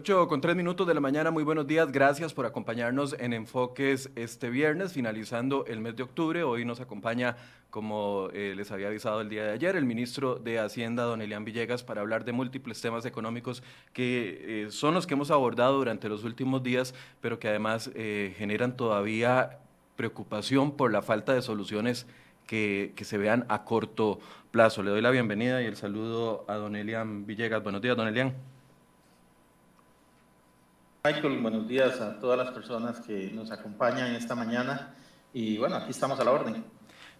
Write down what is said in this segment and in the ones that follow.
8 con 3 minutos de la mañana, muy buenos días, gracias por acompañarnos en Enfoques este viernes, finalizando el mes de octubre. Hoy nos acompaña, como eh, les había avisado el día de ayer, el ministro de Hacienda, don Elian Villegas, para hablar de múltiples temas económicos que eh, son los que hemos abordado durante los últimos días, pero que además eh, generan todavía preocupación por la falta de soluciones que, que, se vean a corto plazo. Le doy la bienvenida y el saludo a don Elian Villegas. Buenos días, don Elian. Michael, buenos días a todas las personas que nos acompañan esta mañana y bueno, aquí estamos a la orden.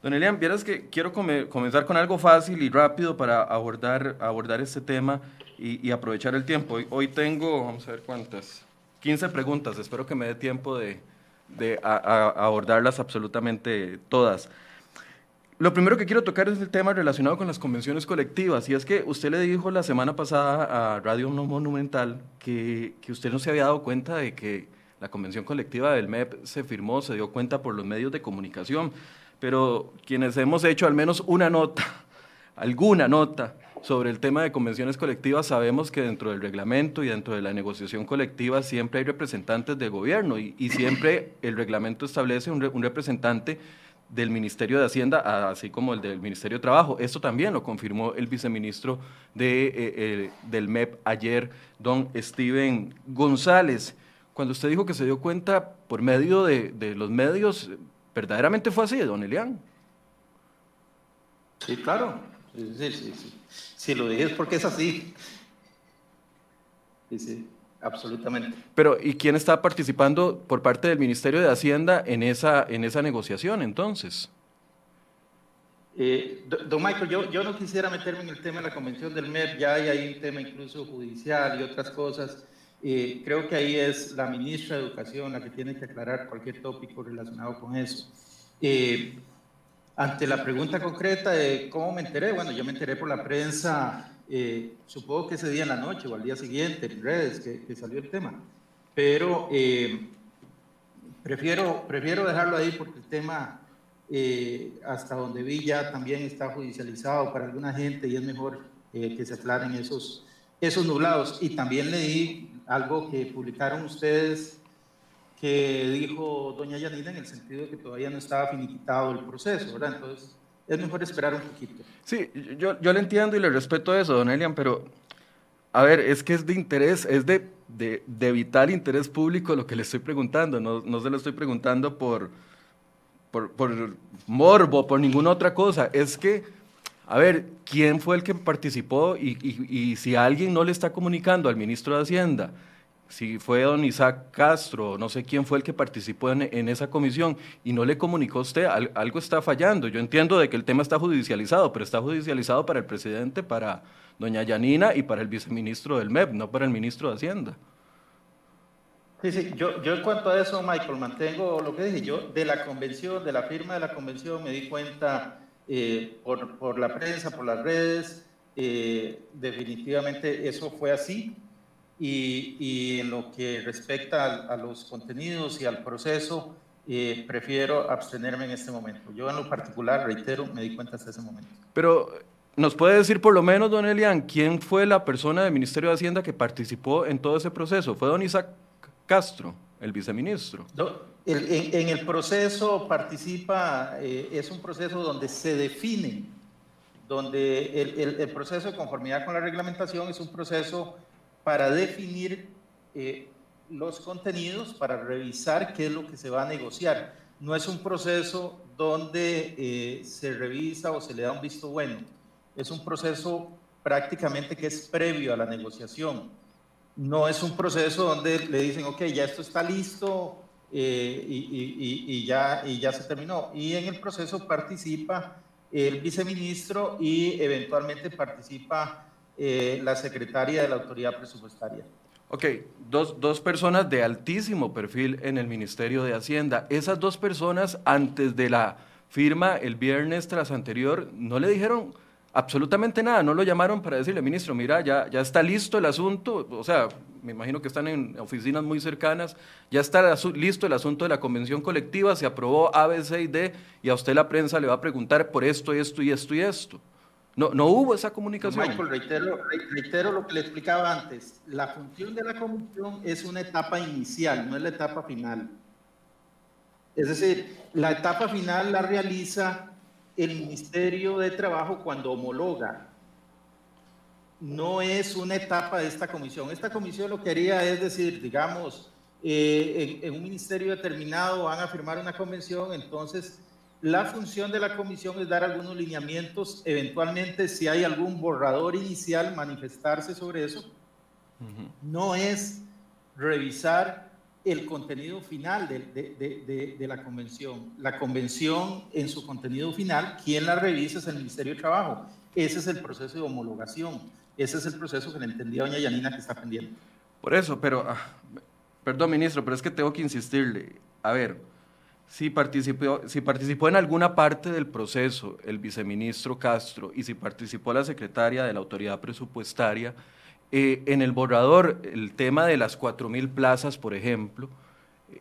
Don Elian, vieras que quiero comenzar con algo fácil y rápido para abordar, abordar este tema y, aprovechar el tiempo. Hoy, tengo, vamos a ver cuántas, 15 preguntas, espero que me dé tiempo de, abordarlas absolutamente todas. Lo primero que quiero tocar es el tema relacionado con las convenciones colectivas. Y es que usted le dijo la semana pasada a Radio Monumental que, que usted no se había dado cuenta de que la convención colectiva del MEP se firmó, se dio cuenta por los medios de comunicación. Pero quienes hemos hecho al menos una nota, alguna nota sobre el tema de convenciones colectivas, sabemos que dentro del reglamento y dentro de la negociación colectiva siempre hay representantes del gobierno y, siempre el reglamento establece un representante del Ministerio de Hacienda, así como el del Ministerio de Trabajo. Esto también lo confirmó el viceministro de, eh, eh, del MEP ayer, don Steven González. Cuando usted dijo que se dio cuenta por medio de, los medios, ¿verdaderamente fue así, don Elian? Sí, claro. Sí, sí, sí. Si lo dije es porque es así. Sí, sí. Absolutamente. Pero, ¿y quién está participando por parte del Ministerio de Hacienda en esa, en esa negociación entonces? Eh, don Michael, yo, yo no quisiera meterme en el tema de la convención del MEP, ya hay ahí un tema incluso judicial y otras cosas. Eh, creo que ahí es la ministra de Educación la que tiene que aclarar cualquier tópico relacionado con eso. Eh, ante la pregunta concreta de cómo me enteré, bueno, yo me enteré por la prensa eh, supongo que ese día en la noche o al día siguiente en redes que, salió el tema, pero eh, prefiero, prefiero dejarlo ahí porque el tema, eh, hasta donde vi ya también está judicializado para alguna gente y es mejor que se aclaren esos, esos nublados. Y también leí algo que publicaron ustedes que dijo doña Yanina en el sentido de que todavía no estaba finiquitado el proceso, ¿verdad? Entonces, es mejor esperar un poquito. Sí, yo, yo le entiendo y le respeto eso, don Elian, pero a ver, es que es de interés, es de, de, de vital interés público lo que le estoy preguntando, no, no se lo estoy preguntando por, por, por morbo, por ninguna otra cosa, es que, a ver, ¿quién fue el que participó y, y, y si alguien no le está comunicando al ministro de Hacienda? Si fue don Isaac Castro, no sé quién fue el que participó en, esa comisión y no le comunicó a usted, algo está fallando. Yo entiendo de que el tema está judicializado, pero está judicializado para el presidente, para doña Yanina y para el viceministro del MEP, no para el ministro de Hacienda. Sí, sí, yo, yo en cuanto a eso, Michael, mantengo lo que dije. Yo de la convención, de la firma de la convención, me di cuenta eh, por, por, la prensa, por las redes, eh, definitivamente eso fue así. Y, en lo que respecta a, los contenidos y al proceso, eh, prefiero abstenerme en este momento. Yo en lo particular, reitero, me di cuenta hasta ese momento. Pero, ¿nos puede decir por lo menos, don Elian, quién fue la persona del Ministerio de Hacienda que participó en todo ese proceso? ¿Fue don Isaac Castro, el viceministro? en, el proceso participa, eh, es un proceso donde se define, donde el, el proceso de conformidad con la reglamentación es un proceso para definir eh, los contenidos, para revisar qué es lo que se va a negociar. No es un proceso donde eh, se revisa o se le da un visto bueno. Es un proceso prácticamente que es previo a la negociación. No es un proceso donde le dicen, ok, ya esto está listo eh, y, ya, y ya se terminó. Y en el proceso participa el viceministro y eventualmente participa eh, la secretaria de la autoridad presupuestaria. Ok, dos, dos, personas de altísimo perfil en el Ministerio de Hacienda. Esas dos personas, antes de la firma el viernes tras anterior, no le dijeron absolutamente nada, no lo llamaron para decirle, ministro, mira, ya, ya está listo el asunto, o sea, me imagino que están en oficinas muy cercanas, ya está listo el asunto de la convención colectiva, se aprobó A, B, C y D, y a usted la prensa le va a preguntar por esto, esto y esto y esto. No, no hubo esa comunicación. Michael, reitero, reitero lo que le explicaba antes. La función de la comisión es una etapa inicial, no es la etapa final. Es decir, la etapa final la realiza el Ministerio de Trabajo cuando homologa. No es una etapa de esta comisión. Esta comisión lo que haría es decir, digamos, eh, en, un ministerio determinado van a firmar una convención, entonces la función de la comisión es dar algunos lineamientos, eventualmente si hay algún borrador inicial, manifestarse sobre eso. No es revisar el contenido final de, de, la convención. La convención en su contenido final, quien la revisa es el Ministerio de Trabajo. Ese es el proceso de homologación. Ese es el proceso que le entendía doña Yanina que está pendiente. Por eso, pero, ah, perdón ministro, pero es que tengo que insistirle. A ver, si participó, si participó en alguna parte del proceso el viceministro Castro y si participó la secretaria de la autoridad presupuestaria, eh, en el borrador, el tema de las 4.000 plazas, por ejemplo,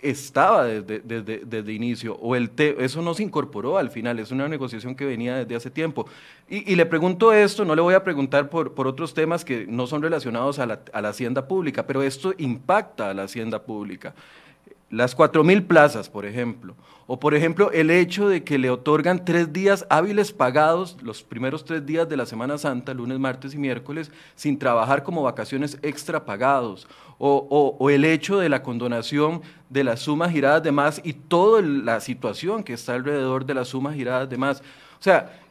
estaba desde, desde, inicio, o el eso no se incorporó al final, es una negociación que venía desde hace tiempo. Y, le pregunto esto, no le voy a preguntar por, por otros temas que no son relacionados a la, a la hacienda pública, pero esto impacta a la hacienda pública las 4.000 plazas, por ejemplo, o por ejemplo el hecho de que le otorgan tres días hábiles pagados, los primeros tres días de la Semana Santa, lunes, martes y miércoles, sin trabajar como vacaciones extra pagados, o, el hecho de la condonación de las sumas giradas de más y toda la situación que está alrededor de las sumas giradas de más. O sea,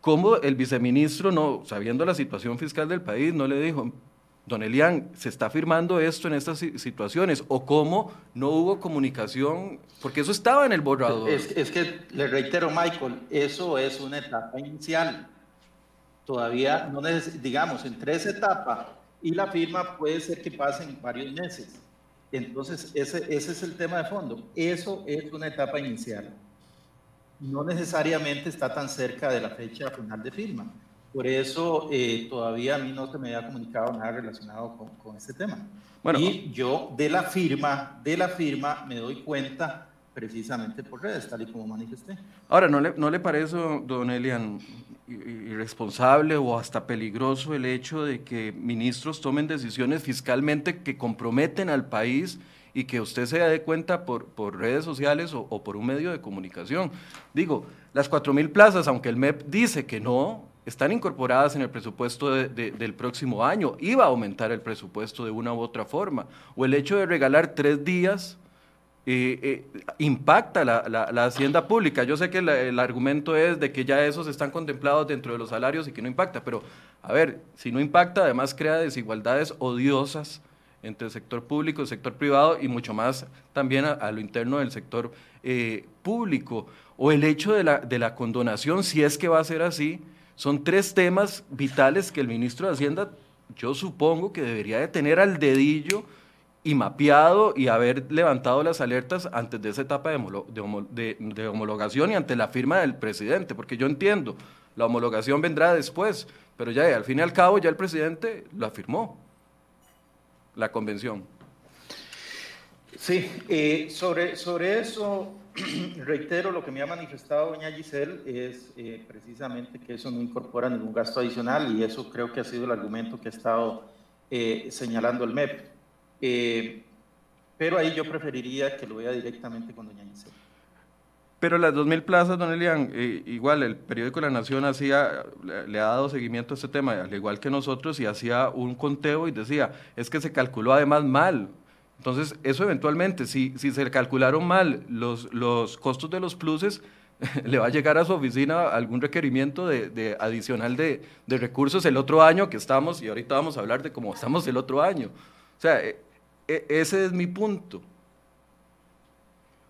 ¿cómo el viceministro, no, sabiendo la situación fiscal del país, no le dijo, Don Elian, ¿se está firmando esto en estas situaciones? ¿O cómo no hubo comunicación? Porque eso estaba en el borrador. Es, que, le reitero, Michael, eso es una etapa inicial. Todavía, no digamos, en tres etapas y la firma puede ser que pasen varios meses. Entonces, ese, ese es el tema de fondo. Eso es una etapa inicial. No necesariamente está tan cerca de la fecha final de firma. Por eso eh, todavía a mí no se me había comunicado nada relacionado con, con este tema. Bueno, y yo de la firma, de la firma me doy cuenta precisamente por redes, tal y como manifesté. Ahora, ¿no le, no le parece, don Elian, irresponsable o hasta peligroso el hecho de que ministros tomen decisiones fiscalmente que comprometen al país y que usted se dé cuenta por, por redes sociales o, o, por un medio de comunicación? Digo, las 4.000 plazas, aunque el MEP dice que no, están incorporadas en el presupuesto del próximo año. Iba a aumentar el presupuesto de una u otra forma. O el hecho de regalar tres días eh, eh, impacta la, hacienda pública. Yo sé que el argumento es de que ya esos están contemplados dentro de los salarios y que no impacta, pero a ver, si no impacta, además crea desigualdades odiosas entre el sector público y el sector privado y mucho más también a, lo interno del sector eh, público. O el hecho de la, de la condonación, si es que va a ser así, son tres temas vitales que el ministro de Hacienda, yo supongo que debería de tener al dedillo y mapeado y haber levantado las alertas antes de esa etapa de, homologación y ante la firma del presidente, porque yo entiendo, la homologación vendrá después, pero ya al fin y al cabo ya el presidente lo afirmó, la convención. Sí, eh, sobre, sobre eso reitero lo que me ha manifestado doña Giselle es eh, precisamente que eso no incorpora ningún gasto adicional y eso creo que ha sido el argumento que ha estado eh, señalando el MEP. Eh, pero ahí yo preferiría que lo vea directamente con doña Giselle. Pero las 2.000 plazas, don Elian, igual el periódico La Nación hacía, le ha dado seguimiento a este tema, al igual que nosotros, y hacía un conteo y decía, es que se calculó además mal. Entonces, eso eventualmente, si, si se calcularon mal los, los costos de los pluses, le va a llegar a su oficina algún requerimiento de, adicional de, recursos el otro año que estamos, y ahorita vamos a hablar de cómo estamos el otro año. O sea, e, e, ese es mi punto.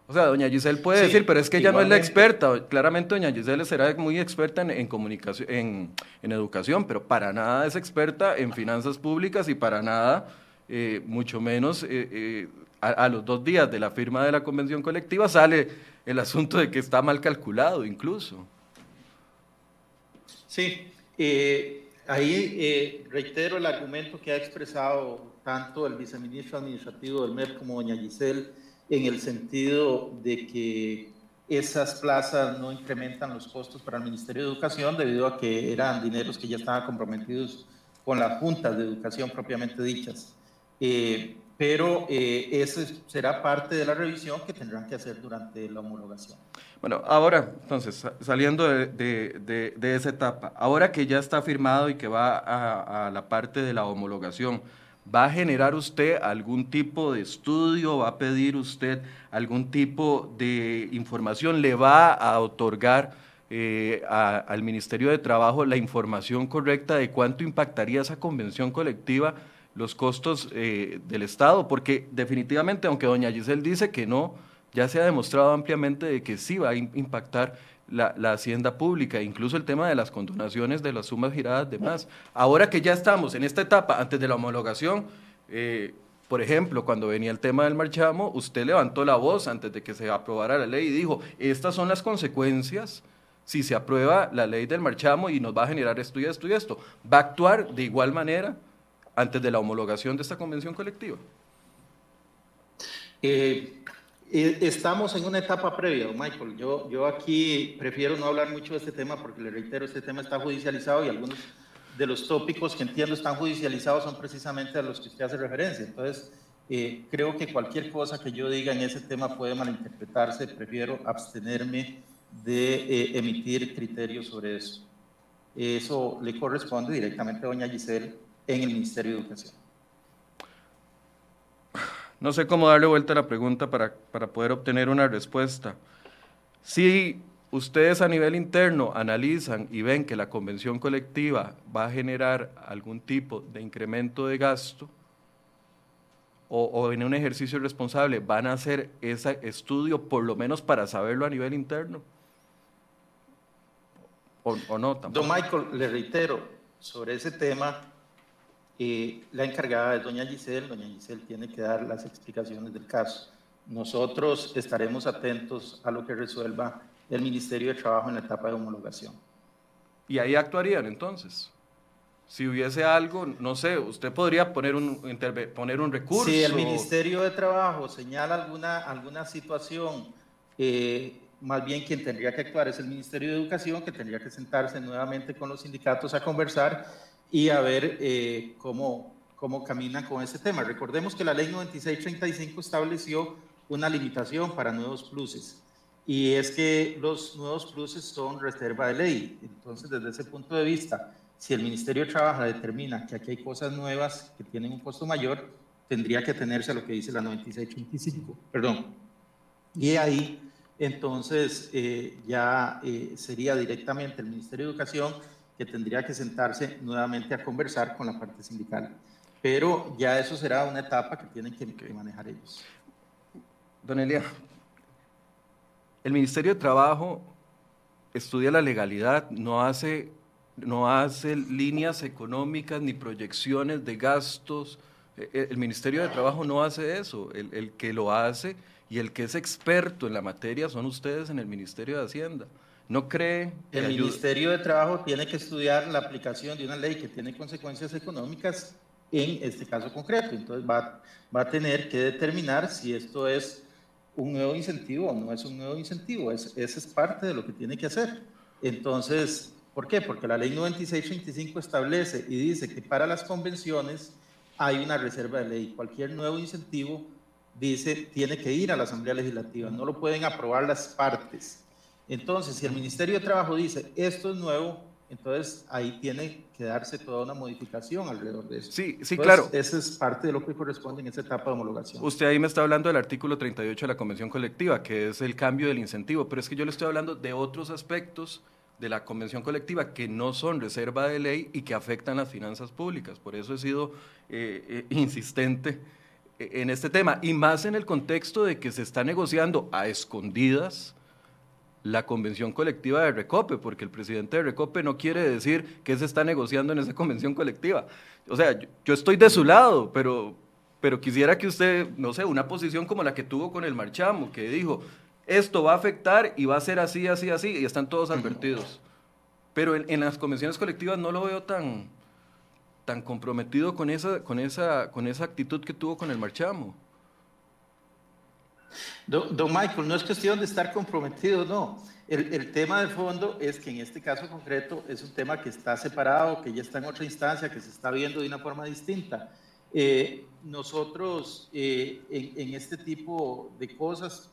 O sea, doña Giselle puede decir, pero es que ella no es la experta. Claramente doña Giselle será muy experta en, comunicación, en, en, educación, pero para nada es experta en finanzas públicas y para nada eh, mucho menos eh, eh, a, los dos días de la firma de la convención colectiva sale el asunto de que está mal calculado incluso. Sí, ahí reitero el argumento que ha expresado tanto el viceministro administrativo del MEP como doña Giselle en el sentido de que esas plazas no incrementan los costos para el Ministerio de Educación debido a que eran dineros que ya estaban comprometidos con las juntas de educación propiamente dichas. Eh, pero eh, eso será parte de la revisión que tendrán que hacer durante la homologación. Bueno, ahora, entonces, saliendo de, esa etapa, ahora que ya está firmado y que va a, la parte de la homologación, ¿va a generar usted algún tipo de estudio? ¿Va a pedir usted algún tipo de información? ¿Le va a otorgar eh, al Ministerio de Trabajo la información correcta de cuánto impactaría esa convención colectiva? Los costos eh, del Estado, porque definitivamente, aunque doña Giselle dice que no, ya se ha demostrado ampliamente de que sí va a impactar la, hacienda pública, incluso el tema de las condonaciones de las sumas giradas de más. Ahora que ya estamos en esta etapa, antes de la homologación, eh, por ejemplo, cuando venía el tema del marchamo, usted levantó la voz antes de que se aprobara la ley y dijo, estas son las consecuencias si se aprueba la ley del marchamo y nos va a generar esto y esto y esto. ¿Va a actuar de igual manera antes de la homologación de esta convención colectiva? Eh, eh, estamos en una etapa previa, Michael. Yo, yo aquí prefiero no hablar mucho de este tema porque le reitero, este tema está judicializado y algunos de los tópicos que entiendo están judicializados son precisamente a los que usted hace referencia. Entonces, eh, creo que cualquier cosa que yo diga en ese tema puede malinterpretarse. Prefiero abstenerme de emitir criterios sobre eso. Eso le corresponde directamente a doña Giselle en el Ministerio de Educación. No sé cómo darle vuelta a la pregunta para, para poder obtener una respuesta. Si ustedes a nivel interno analizan y ven que la convención colectiva va a generar algún tipo de incremento de gasto, o, o, en un ejercicio responsable van a hacer ese estudio por lo menos para saberlo a nivel interno? ¿O, o no? Tampoco? Don Michael, le reitero, sobre ese tema la encargada es doña Giselle, doña Giselle tiene que dar las explicaciones del caso. Nosotros estaremos atentos a lo que resuelva el Ministerio de Trabajo en la etapa de homologación. ¿Y ahí actuarían entonces? Si hubiese algo, no sé, usted podría poner un, poner un recurso. Si el Ministerio de Trabajo señala alguna, alguna situación, eh, más bien quien tendría que actuar es el Ministerio de Educación, que tendría que sentarse nuevamente con los sindicatos a conversar y a ver eh, cómo, cómo caminan con ese tema. Recordemos que la ley 9635 estableció una limitación para nuevos pluses y es que los nuevos pluses son reserva de ley. Entonces, desde ese punto de vista, si el Ministerio de Trabajo determina que aquí hay cosas nuevas que tienen un costo mayor, tendría que atenerse a lo que dice la 9635. Perdón. Y ahí, entonces, eh, ya eh, sería directamente el Ministerio de Educación que tendría que sentarse nuevamente a conversar con la parte sindical. Pero ya eso será una etapa que tienen que, manejar ellos. Don Elia, el Ministerio de Trabajo estudia la legalidad, no hace, no hace líneas económicas ni proyecciones de gastos. E, e, el Ministerio de Trabajo no hace eso. El, el que lo hace y el que es experto en la materia son ustedes en el Ministerio de Hacienda. ¿No cree? El Ministerio de Trabajo tiene que estudiar la aplicación de una ley que tiene consecuencias económicas en este caso concreto. Entonces va, va a tener que determinar si esto es un nuevo incentivo o no es un nuevo incentivo. Es, esa es parte de lo que tiene que hacer. Entonces, ¿por qué? Porque la ley 9625 establece y dice que para las convenciones hay una reserva de ley. Cualquier nuevo incentivo, dice, tiene que ir a la Asamblea Legislativa. No lo pueden aprobar las partes. Entonces, si el Ministerio de Trabajo dice esto es nuevo, entonces ahí tiene que darse toda una modificación alrededor de eso. Sí, sí, claro. Esa es parte de lo que corresponde en esa etapa de homologación. Usted ahí me está hablando del artículo 38 de la Convención Colectiva, que es el cambio del incentivo, pero es que yo le estoy hablando de otros aspectos de la Convención Colectiva que no son reserva de ley y que afectan las finanzas públicas. Por eso he sido eh, eh, insistente eh, en este tema, y más en el contexto de que se está negociando a escondidas la convención colectiva de Recope, porque el presidente de Recope no quiere decir que se está negociando en esa convención colectiva. O sea, yo, estoy de su lado, pero, pero quisiera que usted, no sé, una posición como la que tuvo con el Marchamo, que dijo, esto va a afectar y va a ser así, así, así, y están todos advertidos. Pero en, las convenciones colectivas no lo veo tan, tan comprometido con esa, con, esa, con esa actitud que tuvo con el Marchamo. Don, Michael, no es cuestión de estar comprometido, no. El, tema de fondo es que en este caso concreto es un tema que está separado, que ya está en otra instancia, que se está viendo de una forma distinta. Eh, nosotros eh, en, este tipo de cosas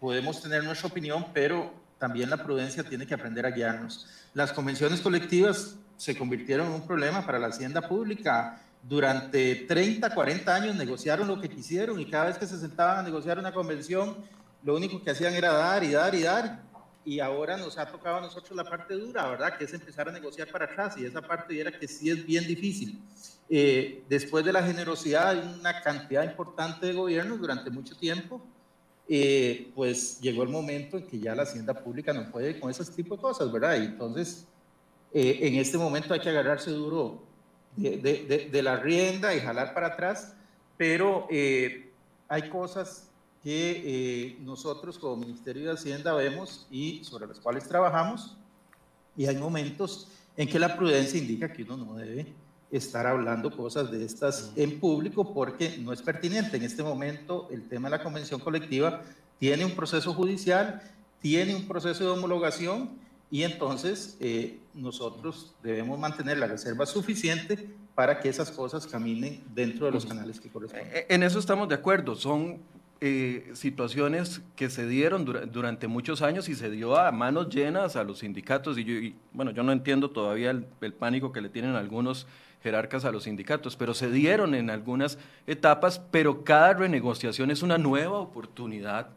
podemos tener nuestra opinión, pero también la prudencia tiene que aprender a guiarnos. Las convenciones colectivas se convirtieron en un problema para la hacienda pública. Durante 30, 40 años negociaron lo que quisieron y cada vez que se sentaban a negociar una convención, lo único que hacían era dar y dar y dar y ahora nos ha tocado a nosotros la parte dura, ¿verdad? Que es empezar a negociar para atrás y esa parte era que sí es bien difícil. Eh, después de la generosidad de una cantidad importante de gobiernos durante mucho tiempo, eh, pues llegó el momento en que ya la hacienda pública no puede con ese tipo de cosas, ¿verdad? Y entonces, eh, en este momento hay que agarrarse duro de, de, de, la rienda y jalar para atrás, pero hay cosas que eh, nosotros como Ministerio de Hacienda vemos y sobre las cuales trabajamos, y hay momentos en que la prudencia indica que uno no debe estar hablando cosas de estas en público porque no es pertinente. En este momento el tema de la convención colectiva tiene un proceso judicial, tiene un proceso de homologación y entonces eh, nosotros debemos mantener la reserva suficiente para que esas cosas caminen dentro de los canales que corresponden. Eh, en eso estamos de acuerdo. Son eh, situaciones que se dieron durante muchos años y se dio a manos llenas a los sindicatos. Y, yo, bueno, yo no entiendo todavía el, pánico que le tienen algunos jerarcas a los sindicatos, pero se dieron en algunas etapas, pero cada renegociación es una nueva oportunidad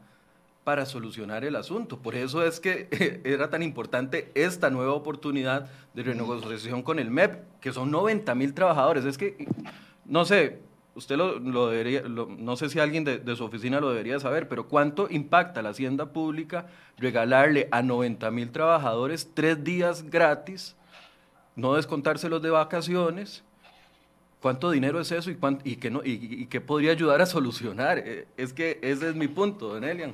para solucionar el asunto. Por eso es que era tan importante esta nueva oportunidad de renegociación con el MEP, que son 90 mil trabajadores. Es que, no sé, usted lo, debería, no sé si alguien de, su oficina lo debería saber, pero ¿cuánto impacta la hacienda pública regalarle a 90 mil trabajadores tres días gratis, no descontárselos de vacaciones? ¿Cuánto dinero es eso y, y, qué no, y, qué podría ayudar a solucionar? Eh, es que ese es mi punto, don Elian.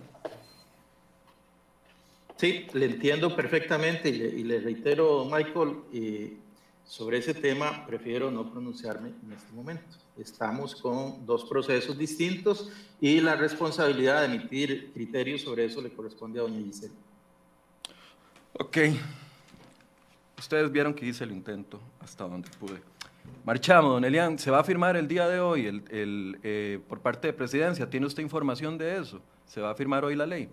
Sí, le entiendo perfectamente y le, reitero, Michael, eh, sobre ese tema prefiero no pronunciarme en este momento estamos con dos procesos distintos y la responsabilidad de emitir criterios sobre eso le corresponde a doña Gisela. Ok. Ustedes vieron que hice el intento hasta donde pude. Marchamos, don Elian. ¿Se va a firmar el día de hoy el, el, eh, por parte de presidencia? ¿Tiene usted información de eso? ¿Se va a firmar hoy la ley?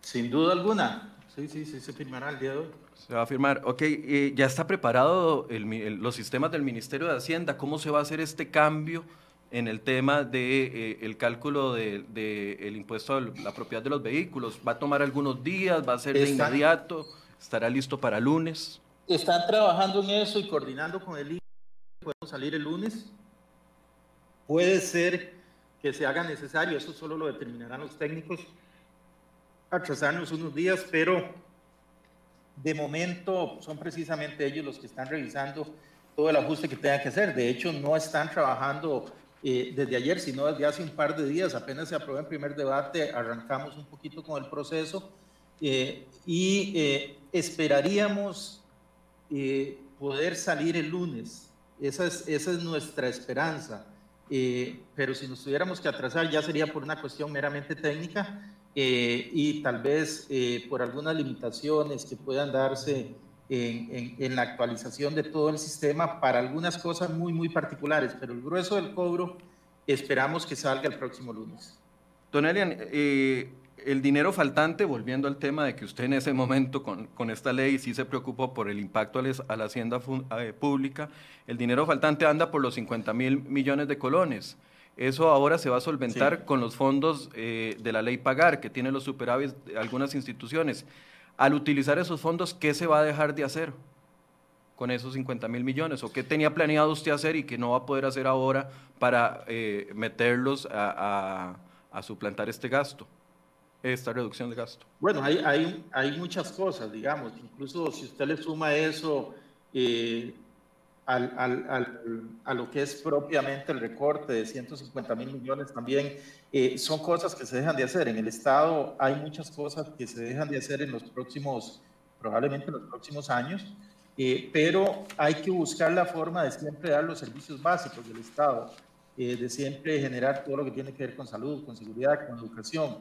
Sin duda alguna. Sí, sí, sí, se firmará el día de hoy. Se va a firmar. Ok, eh, ya está preparado los sistemas del Ministerio de Hacienda. ¿Cómo se va a hacer este cambio en el tema del de, eh, cálculo del de, el impuesto a la propiedad de los vehículos? ¿Va a tomar algunos días? ¿Va a ser de inmediato? ¿Estará listo para lunes? Están trabajando en eso y coordinando con el INE. Podemos salir el lunes. Puede ser que se haga necesario, eso solo lo determinarán los técnicos atrasarnos unos días, pero de momento son precisamente ellos los que están revisando todo el ajuste que tenga que hacer. De hecho, no están trabajando eh, desde ayer, sino desde hace un par de días. Apenas se aprobó el primer debate, arrancamos un poquito con el proceso eh, y eh, esperaríamos poder salir el lunes. Esa es, esa es nuestra esperanza. pero si nos tuviéramos que atrasar ya sería por una cuestión meramente técnica eh, y tal vez eh, por algunas limitaciones que puedan darse en, la actualización de todo el sistema para algunas cosas muy, muy particulares, pero el grueso del cobro esperamos que salga el próximo lunes. Don Elian, eh, el dinero faltante, volviendo al tema de que usted en ese momento con, con esta ley sí se preocupó por el impacto a, la hacienda pública, el dinero faltante anda por los 50 mil millones de colones. Eso ahora se va a solventar con los fondos eh, de la ley Pagar, que tiene los superávits de algunas instituciones. Al utilizar esos fondos, ¿qué se va a dejar de hacer con esos 50 mil millones? ¿O qué tenía planeado usted hacer y que no va a poder hacer ahora para eh, meterlos a, suplantar este gasto, esta reducción de gasto? Bueno, hay, hay, hay muchas cosas, digamos. Incluso si usted le suma eso... Eh, a lo que es propiamente el recorte de 150 mil millones también, eh, son cosas que se dejan de hacer. En el Estado hay muchas cosas que se dejan de hacer en los próximos, probablemente en los próximos años, eh, pero hay que buscar la forma de siempre dar los servicios básicos del Estado, eh, de siempre generar todo lo que tiene que ver con salud, con seguridad, con educación.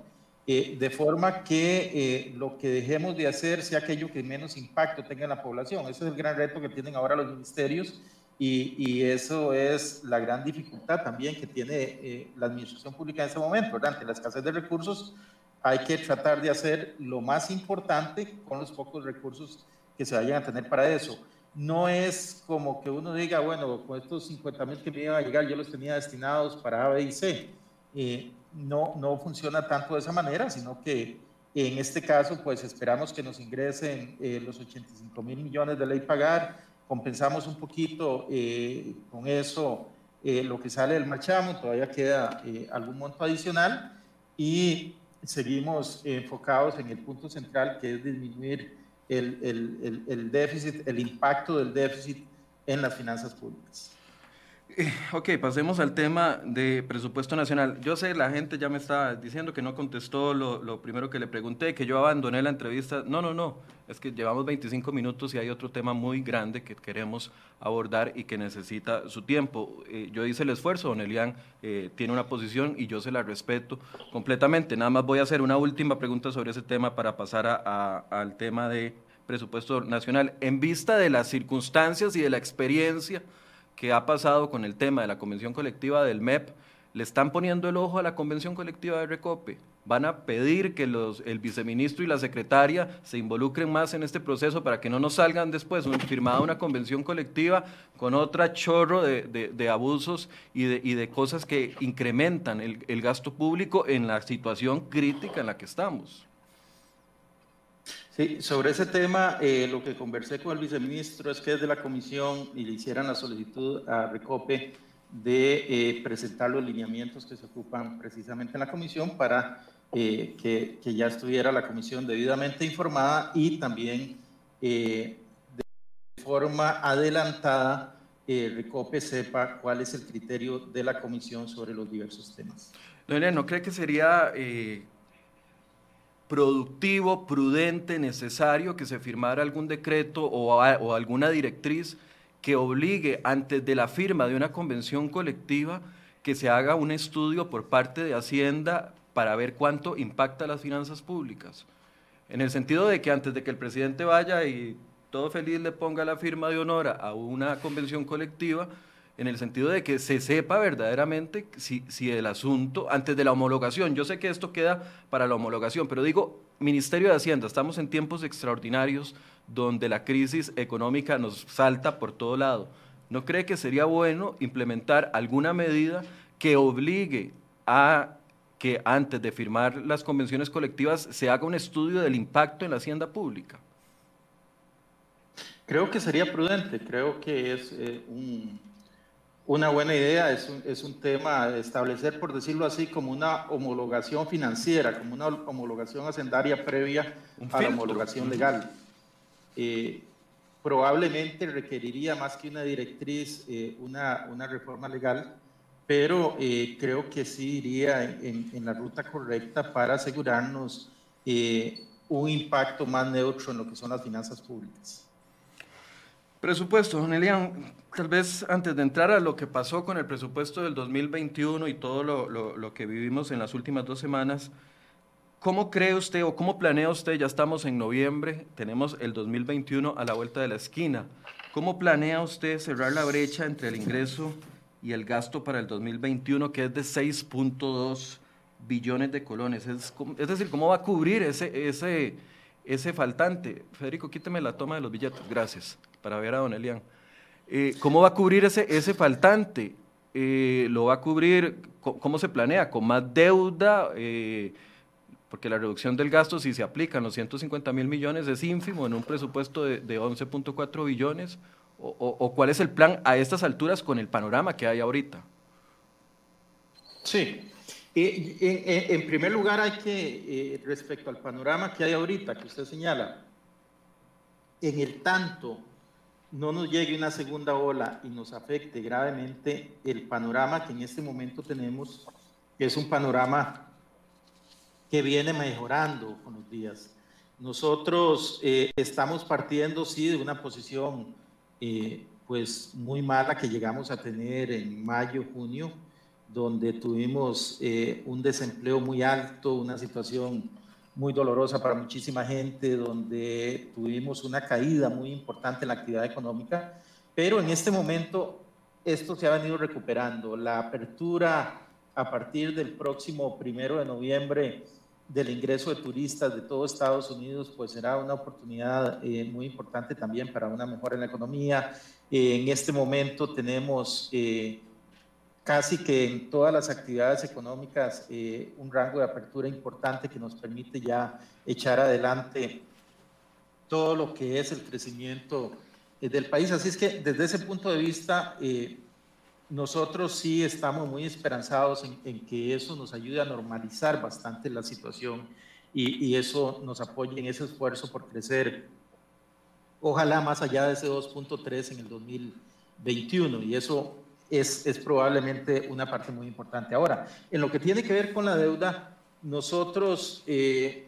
Eh, de forma que eh, lo que dejemos de hacer sea aquello que menos impacto tenga en la población. Ese es el gran reto que tienen ahora los ministerios y, y eso es la gran dificultad también que tiene eh, la administración pública en este momento. ¿verdad? Ante la escasez de recursos hay que tratar de hacer lo más importante con los pocos recursos que se vayan a tener para eso. No es como que uno diga, bueno, con estos 50 mil que me iban a llegar, yo los tenía destinados para A, B y C no, no funciona tanto de esa manera, sino que en este caso, pues esperamos que nos ingresen eh, los 85 mil millones de ley pagar, compensamos un poquito eh, con eso eh, lo que sale del marchamo, todavía queda algún monto adicional. Y seguimos enfocados en el punto central que es disminuir el, el, el déficit, el impacto del déficit en las finanzas públicas. Eh, ok, pasemos al tema de presupuesto nacional. Yo sé, la gente ya me está diciendo que no contestó lo, primero que le pregunté, que yo abandoné la entrevista. No, no, no, es que llevamos 25 minutos y hay otro tema muy grande que queremos abordar y que necesita su tiempo. Eh, yo hice el esfuerzo, don Elian eh, tiene una posición y yo se la respeto completamente. Nada más voy a hacer una última pregunta sobre ese tema para pasar al tema de presupuesto nacional. En vista de las circunstancias y de la experiencia, que ha pasado con el tema de la convención colectiva del MEP, le están poniendo el ojo a la convención colectiva de Recope. Van a pedir que los, el viceministro y la secretaria se involucren más en este proceso para que no nos salgan después firmada una convención colectiva con otra chorro de, abusos y de, y de, cosas que incrementan el, el gasto público en la situación crítica en la que estamos. Sí, sobre ese tema, eh, lo que conversé con el viceministro es que desde la comisión y le hicieran la solicitud a Recope de eh, presentar los lineamientos que se ocupan precisamente en la comisión para eh, que, ya estuviera la comisión debidamente informada y también de forma adelantada Recope sepa cuál es el criterio de la comisión sobre los diversos temas. ¿no cree que sería productivo, prudente, necesario que se firmara algún decreto o, alguna directriz que obligue antes de la firma de una convención colectiva que se haga un estudio por parte de Hacienda para ver cuánto impacta las finanzas públicas. En el sentido de que antes de que el presidente vaya y todo feliz le ponga la firma de honor a una convención colectiva, en el sentido de que se sepa verdaderamente si, si, el asunto, antes de la homologación, yo sé que esto queda para la homologación, pero digo, Ministerio de Hacienda, estamos en tiempos extraordinarios donde la crisis económica nos salta por todo lado. ¿No cree que sería bueno implementar alguna medida que obligue a que antes de firmar las convenciones colectivas se haga un estudio del impacto en la hacienda pública? Creo que sería prudente, creo que es eh, un, una buena idea, es un, es un tema establecer, por decirlo así, como una homologación financiera, como una homologación hacendaria previa a la homologación legal. Eh, probablemente requeriría más que una directriz, eh, una, una, reforma legal, pero eh, creo que sí iría en, en, la ruta correcta para asegurarnos un impacto más neutro en lo que son las finanzas públicas. Presupuesto, don Elian, tal vez antes de entrar a lo que pasó con el presupuesto del 2021 y todo lo, lo, que vivimos en las últimas dos semanas, ¿cómo cree usted o cómo planea usted, ya estamos en noviembre, tenemos el 2021 a la vuelta de la esquina, ¿cómo planea usted cerrar la brecha entre el ingreso y el gasto para el 2021, que es de 6.2 billones de colones? Es, es decir, ¿cómo va a cubrir ese... ese ese faltante. Federico, quíteme la toma de los billetes, gracias, para ver a don Elian. Eh, ¿Cómo va a cubrir ese, ese faltante? Eh, ¿Lo va a cubrir, cómo se planea? ¿Con más deuda? Eh, porque la reducción del gasto, si se aplican los 150 mil millones, es ínfimo en un presupuesto de, 11.4 billones. O, o, cuál es el plan a estas alturas con el panorama que hay ahorita? Sí, en, primer lugar, hay que, eh, respecto al panorama que hay ahorita, que usted señala, en el tanto no nos llegue una segunda ola y nos afecte gravemente el panorama que en este momento tenemos, que es un panorama que viene mejorando con los días. Nosotros eh, estamos partiendo, sí, de una posición eh, pues muy mala que llegamos a tener en mayo, junio, donde tuvimos eh, un desempleo muy alto, una situación muy dolorosa para muchísima gente, donde tuvimos una caída muy importante en la actividad económica, pero en este momento esto se ha venido recuperando. La apertura a partir del próximo primero de noviembre del ingreso de turistas de todo Estados Unidos, pues será una oportunidad eh, muy importante también para una mejora en la economía. En este momento tenemos eh, casi que en todas las actividades económicas un rango de apertura importante que nos permite ya echar adelante todo lo que es el crecimiento del país. Así es que desde ese punto de vista, nosotros sí estamos muy esperanzados en, que eso nos ayude a normalizar bastante la situación y, eso nos apoye en ese esfuerzo por crecer, ojalá más allá de ese 2.3 en el 2021 y eso es, es probablemente una parte muy importante. Ahora, en lo que tiene que ver con la deuda, nosotros eh,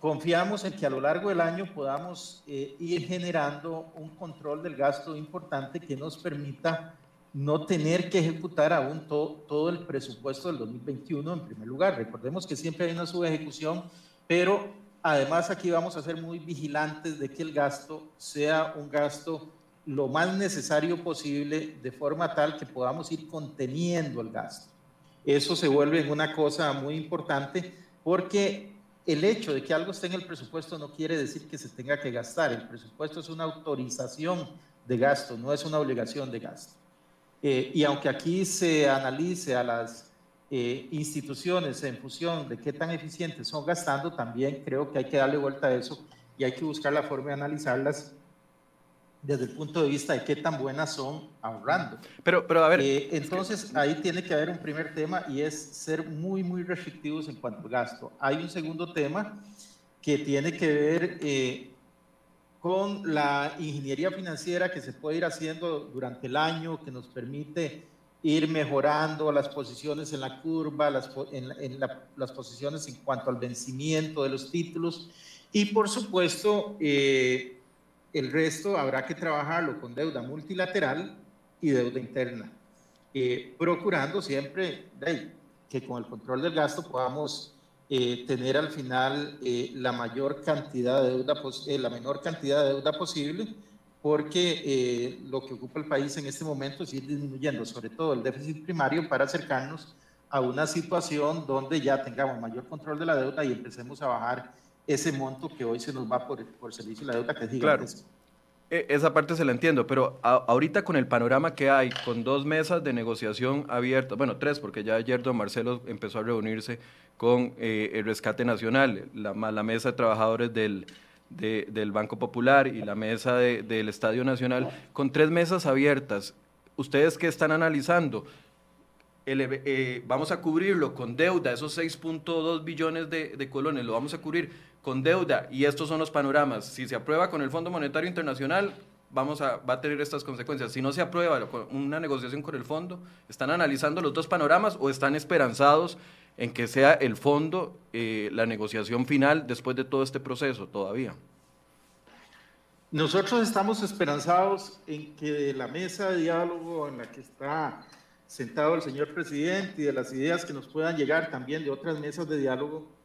confiamos en que a lo largo del año podamos eh, ir generando un control del gasto importante que nos permita no tener que ejecutar aún todo, el presupuesto del 2021 en primer lugar. Recordemos que siempre hay una subejecución, pero además aquí vamos a ser muy vigilantes de que el gasto sea un gasto lo más necesario posible, de forma tal que podamos ir conteniendo el gasto. Eso se vuelve una cosa muy importante porque el hecho de que algo esté en el presupuesto no quiere decir que se tenga que gastar. El presupuesto es una autorización de gasto, no es una obligación de gasto. Eh, y aunque aquí se analice a las eh, instituciones en función de qué tan eficientes son gastando, también creo que hay que darle vuelta a eso y hay que buscar la forma de analizarlas desde el punto de vista de qué tan buenas son ahorrando. Pero, pero a ver. Eh, entonces, ahí tiene que haber un primer tema y es ser muy, muy restrictivos en cuanto al gasto. Hay un segundo tema que tiene que ver con la ingeniería financiera que se puede ir haciendo durante el año, que nos permite ir mejorando las posiciones en la curva, las, en, las posiciones en cuanto al vencimiento de los títulos y por supuesto eh, el resto habrá que trabajarlo con deuda multilateral y deuda interna, eh, procurando siempre que con el control del gasto podamos eh, tener al final eh, la mayor cantidad de deuda, eh, la menor cantidad de deuda posible, porque lo que ocupa el país en este momento es ir disminuyendo, sobre todo el déficit primario, para acercarnos a una situación donde ya tengamos mayor control de la deuda y empecemos a bajar ese monto que hoy se nos va por, por servicio de la deuda, que es gigantesco. E, esa parte se la entiendo, pero ahorita con el panorama que hay, con dos mesas de negociación abiertas, bueno, tres, porque ya ayer don Marcelo empezó a reunirse con eh, el Rescate Nacional, la, la mesa de trabajadores del, del Banco Popular y la mesa del Estadio Nacional, con tres mesas abiertas. ¿Ustedes qué están analizando? Eh, vamos a cubrirlo con deuda, esos 6.2 billones de, de colones, lo vamos a cubrir con deuda y estos son los panoramas. Si se aprueba con el Fondo Monetario Internacional, vamos a, va a tener estas consecuencias. Si no se aprueba una negociación con el fondo, ¿están analizando los dos panoramas o están esperanzados en que sea el fondo eh, la negociación final después de todo este proceso todavía? Nosotros estamos esperanzados en que la mesa de diálogo en la que está sentado el señor presidente y de las ideas que nos puedan llegar también de otras mesas de diálogo,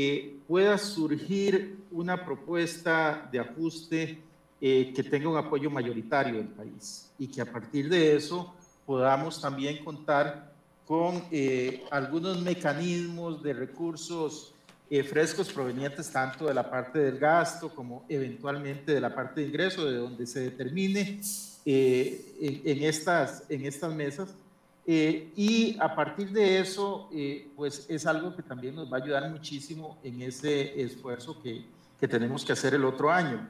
eh, pueda surgir una propuesta de ajuste eh, que tenga un apoyo mayoritario del país y que a partir de eso podamos también contar con eh, algunos mecanismos de recursos frescos provenientes tanto de la parte del gasto como eventualmente de la parte de ingreso, de donde se determine en, estas, en estas mesas eh, y a partir de eso, eh, pues es algo que también nos va a ayudar muchísimo en ese esfuerzo que, que tenemos que hacer el otro año.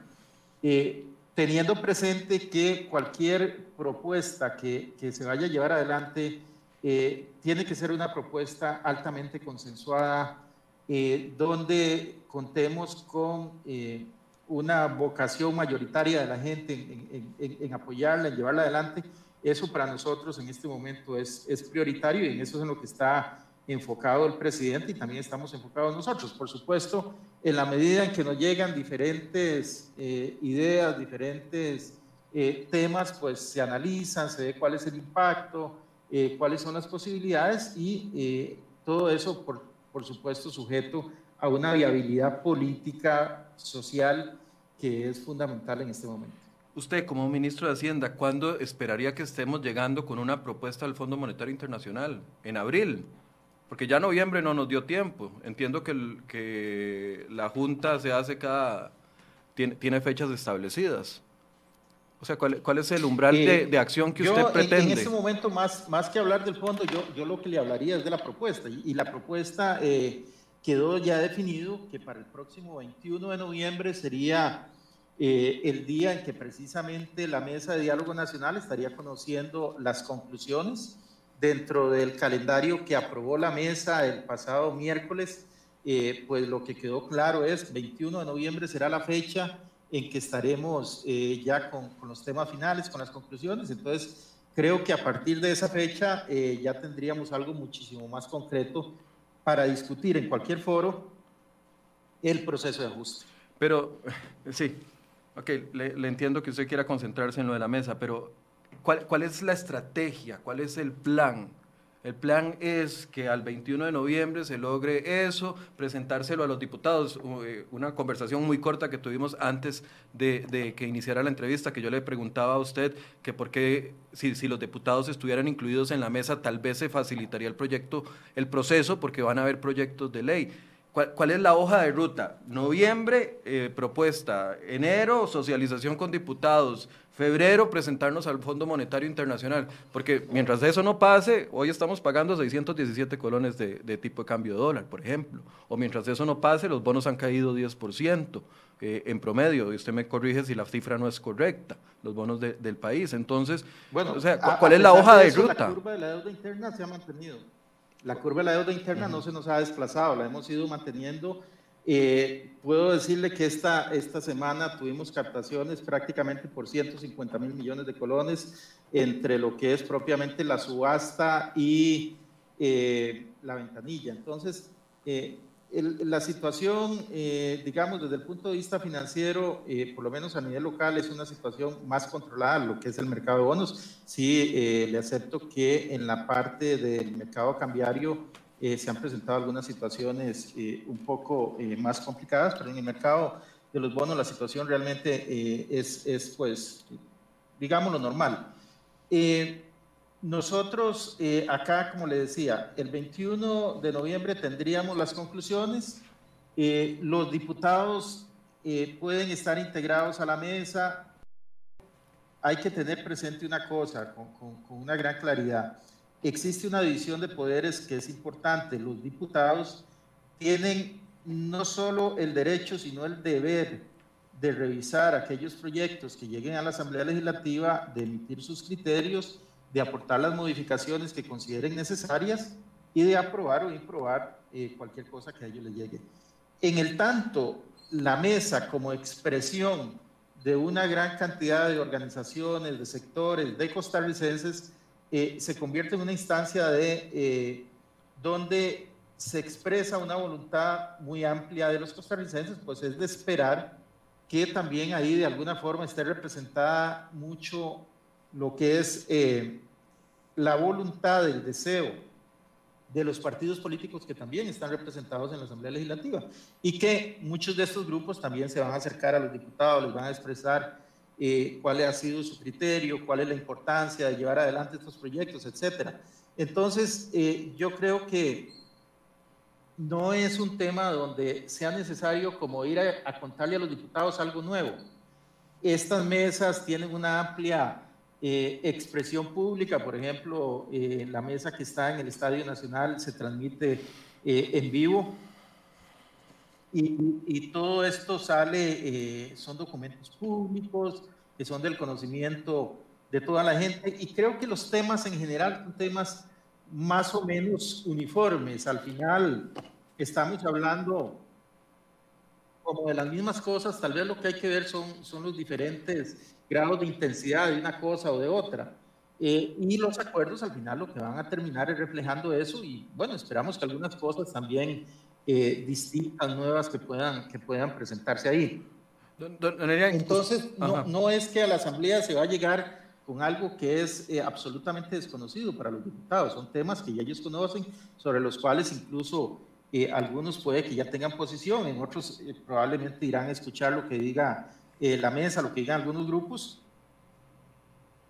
Eh, teniendo presente que cualquier propuesta que, que, se vaya a llevar adelante tiene que ser una propuesta altamente consensuada, donde contemos con una vocación mayoritaria de la gente en, en, en apoyarla, en llevarla adelante eso para nosotros en este momento es, es prioritario y en eso es en lo que está enfocado el presidente y también estamos enfocados nosotros. Por supuesto, en la medida en que nos llegan diferentes eh, ideas, diferentes eh, temas, pues se analizan, se ve cuál es el impacto eh, cuáles son las posibilidades y todo eso, por, por supuesto, sujeto a una viabilidad política, social, que es fundamental en este momento. Usted, como ministro de Hacienda, ¿cuándo esperaría que estemos llegando con una propuesta del Fondo Monetario Internacional? ¿En abril? Porque ya noviembre no nos dio tiempo. Entiendo que, que la Junta se hace cada... Tiene, tiene fechas establecidas. O sea, ¿cuál, cuál es el umbral de, de, acción que usted pretende? En, en este momento, más, más que hablar del fondo, yo, yo lo que le hablaría es de la propuesta. Y, y la propuesta eh, quedó ya definido que para el próximo 21 de noviembre sería eh, el día en que precisamente la Mesa de Diálogo Nacional estaría conociendo las conclusiones dentro del calendario que aprobó la mesa el pasado miércoles. Eh, pues lo que quedó claro es 21 de noviembre será la fecha en que estaremos eh, ya con, con, los temas finales, con las conclusiones. Entonces, creo que a partir de esa fecha eh, ya tendríamos algo muchísimo más concreto para discutir en cualquier foro el proceso de ajuste. Pero, sí, Ok, le, entiendo que usted quiera concentrarse en lo de la mesa, pero ¿cuál, ¿cuál, es la estrategia? ¿Cuál es el plan? El plan es que al 21 de noviembre se logre eso, presentárselo a los diputados. Eh, una conversación muy corta que tuvimos antes de, de, que iniciara la entrevista, que yo le preguntaba a usted que por qué, si, si, los diputados estuvieran incluidos en la mesa, tal vez se facilitaría el proyecto, el proceso, porque van a haber proyectos de ley. ¿Cuál, ¿Cuál, es la hoja de ruta? Noviembre, eh, propuesta. Enero, socialización con diputados. Febrero, presentarnos al Fondo Monetario Internacional. Porque mientras eso no pase, hoy estamos pagando 617 colones de, de tipo de cambio de dólar, por ejemplo. O mientras eso no pase, los bonos han caído 10% eh, en promedio. Y usted me corrige si la cifra no es correcta, los bonos de, del país. Entonces, bueno, o sea, ¿cuál es la hoja de, eso, de ruta? La curva de la deuda interna se ha mantenido. La curva de la deuda interna no se nos ha desplazado, la hemos ido manteniendo. Eh, puedo decirle que esta, esta semana tuvimos captaciones prácticamente por 150 mil millones de colones entre lo que es propiamente la subasta y eh, la ventanilla. Entonces, eh, el, la situación, eh, digamos, desde el punto de vista financiero, eh, por lo menos a nivel local, es una situación más controlada, lo que es el mercado de bonos. Sí, eh, le acepto que en la parte del mercado cambiario eh, se han presentado algunas situaciones eh, un poco eh, más complicadas, pero en el mercado de los bonos la situación realmente es, es, pues, digamos, lo normal. Nosotros eh, acá, como le decía, el 21 de noviembre tendríamos las conclusiones. Eh, los diputados eh, pueden estar integrados a la mesa. Hay que tener presente una cosa con, con, con, una gran claridad. Existe una división de poderes que es importante. Los diputados tienen no solo el derecho, sino el deber de revisar aquellos proyectos que lleguen a la Asamblea Legislativa, de emitir sus criterios de aportar las modificaciones que consideren necesarias y de aprobar o improbar eh, cualquier cosa que a ellos les llegue. En el tanto, la mesa como expresión de una gran cantidad de organizaciones, de sectores, de costarricenses, eh, se convierte en una instancia de eh, donde se expresa una voluntad muy amplia de los costarricenses, pues es de esperar que también ahí de alguna forma esté representada mucho lo que es eh, la voluntad, el deseo de los partidos políticos que también están representados en la Asamblea Legislativa y que muchos de estos grupos también se van a acercar a los diputados, les van a expresar eh, cuál ha sido su criterio, cuál es la importancia de llevar adelante estos proyectos, etcétera. Entonces, eh, yo creo que no es un tema donde sea necesario como ir a contarle a los diputados algo nuevo. Estas mesas tienen una amplia eh, expresión pública, por ejemplo, eh, la mesa que está en el Estadio Nacional se transmite eh, en vivo. Y, y, todo esto sale, eh, son documentos públicos que son del conocimiento de toda la gente. Y creo que los temas en general son temas más o menos uniformes. Al final estamos hablando como de las mismas cosas, tal vez lo que hay que ver son, son los diferentes grados de intensidad de una cosa o de otra. Eh, y los acuerdos al final lo que van a terminar es reflejando eso y bueno, esperamos que algunas cosas también eh, distintas, nuevas que puedan, que puedan presentarse ahí. Don, don, Entonces, no, no, es que a la Asamblea se va a llegar con algo que es eh, absolutamente desconocido para los diputados. Son temas que ya ellos conocen, sobre los cuales incluso eh, algunos puede que ya tengan posición, en otros eh, probablemente irán a escuchar lo que diga la mesa, lo que digan algunos grupos.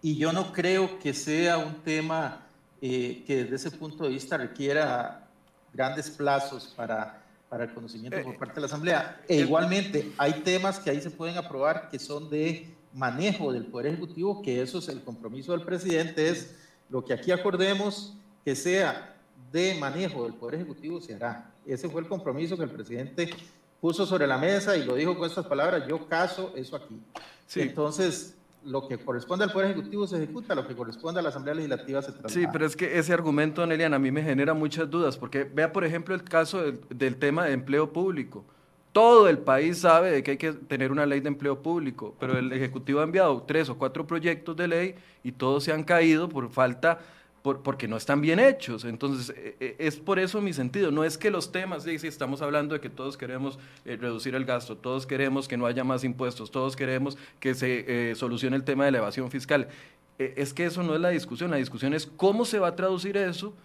Y yo no creo que sea un tema que desde ese punto de vista requiera grandes plazos para, para el conocimiento por parte de la Asamblea. E igualmente, hay temas que ahí se pueden aprobar que son de manejo del Poder Ejecutivo, que eso es el compromiso del presidente, es lo que aquí acordemos que sea de manejo del Poder Ejecutivo se hará. Ese fue el compromiso que el presidente puso sobre la mesa y lo dijo con estas palabras, yo caso eso aquí. Entonces, lo que corresponde al Poder Ejecutivo se ejecuta, lo que corresponde a la Asamblea Legislativa se traslada. Sí, pero es que ese argumento, Nelian, a mí me genera muchas dudas, porque vea, por ejemplo, el caso del tema de empleo público. Todo el país sabe de que hay que tener una ley de empleo público, pero el Ejecutivo ha enviado tres o cuatro proyectos de ley y todos se han caído por falta, por, porque no están bien hechos. Entonces, e, e, es por eso mi sentido. No es que los temas, sí estamos hablando de que todos queremos eh, reducir el gasto, todos queremos que no haya más impuestos, todos queremos que se eh, solucione el tema de la evasión fiscal. E, es que eso no es la discusión, la discusión es cómo se va a traducir eso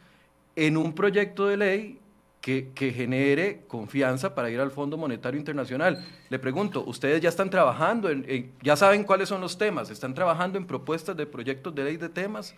en un proyecto de ley que, genere confianza para ir al Fondo Monetario Internacional. Le pregunto, ¿ustedes ya están trabajando, en, ya saben cuáles son los temas? ¿Están trabajando en propuestas de proyectos de ley de temas?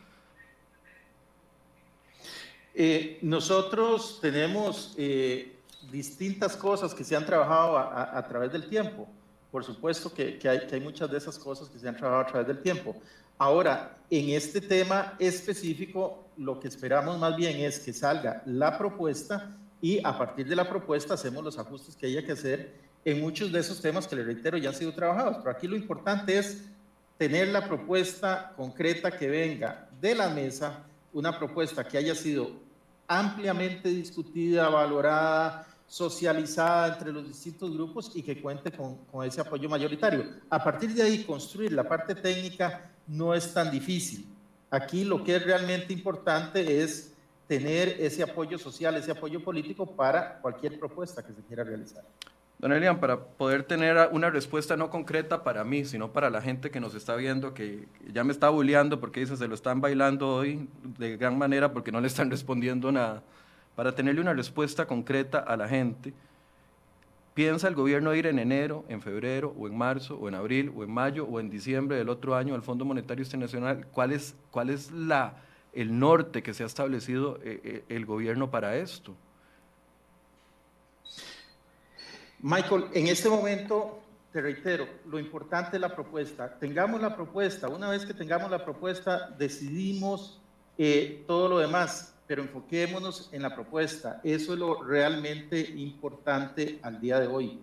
Eh, nosotros tenemos eh, distintas cosas que se han trabajado a, través del tiempo. Por supuesto que, hay, que hay muchas de esas cosas que se han trabajado a través del tiempo. Ahora, en este tema específico, lo que esperamos más bien es que salga la propuesta y a partir de la propuesta hacemos los ajustes que haya que hacer en muchos de esos temas que le reitero ya han sido trabajados. Pero aquí lo importante es tener la propuesta concreta que venga de la mesa, una propuesta que haya sido ampliamente discutida, valorada, socializada entre los distintos grupos y que cuente con, ese apoyo mayoritario. A partir de ahí, construir la parte técnica no es tan difícil. Aquí lo que es realmente importante es tener ese apoyo social, ese apoyo político para cualquier propuesta que se quiera realizar. Don Elian, para poder tener una respuesta no concreta para mí, sino para la gente que nos está viendo, que ya me está bulleando porque dice se lo están bailando hoy de gran manera porque no le están respondiendo nada, para tenerle una respuesta concreta a la gente, ¿piensa el gobierno ir en enero, en febrero, o en marzo, o en abril, o en mayo, o en diciembre del otro año al Fondo Monetario Internacional? ¿Cuál es, cuál es la el norte que se ha establecido eh, eh, el gobierno para esto? Michael, en este momento, te reitero, lo importante es la propuesta. Tengamos la propuesta. Una vez que tengamos la propuesta, decidimos eh, todo lo demás, pero enfoquémonos en la propuesta. Eso es lo realmente importante al día de hoy.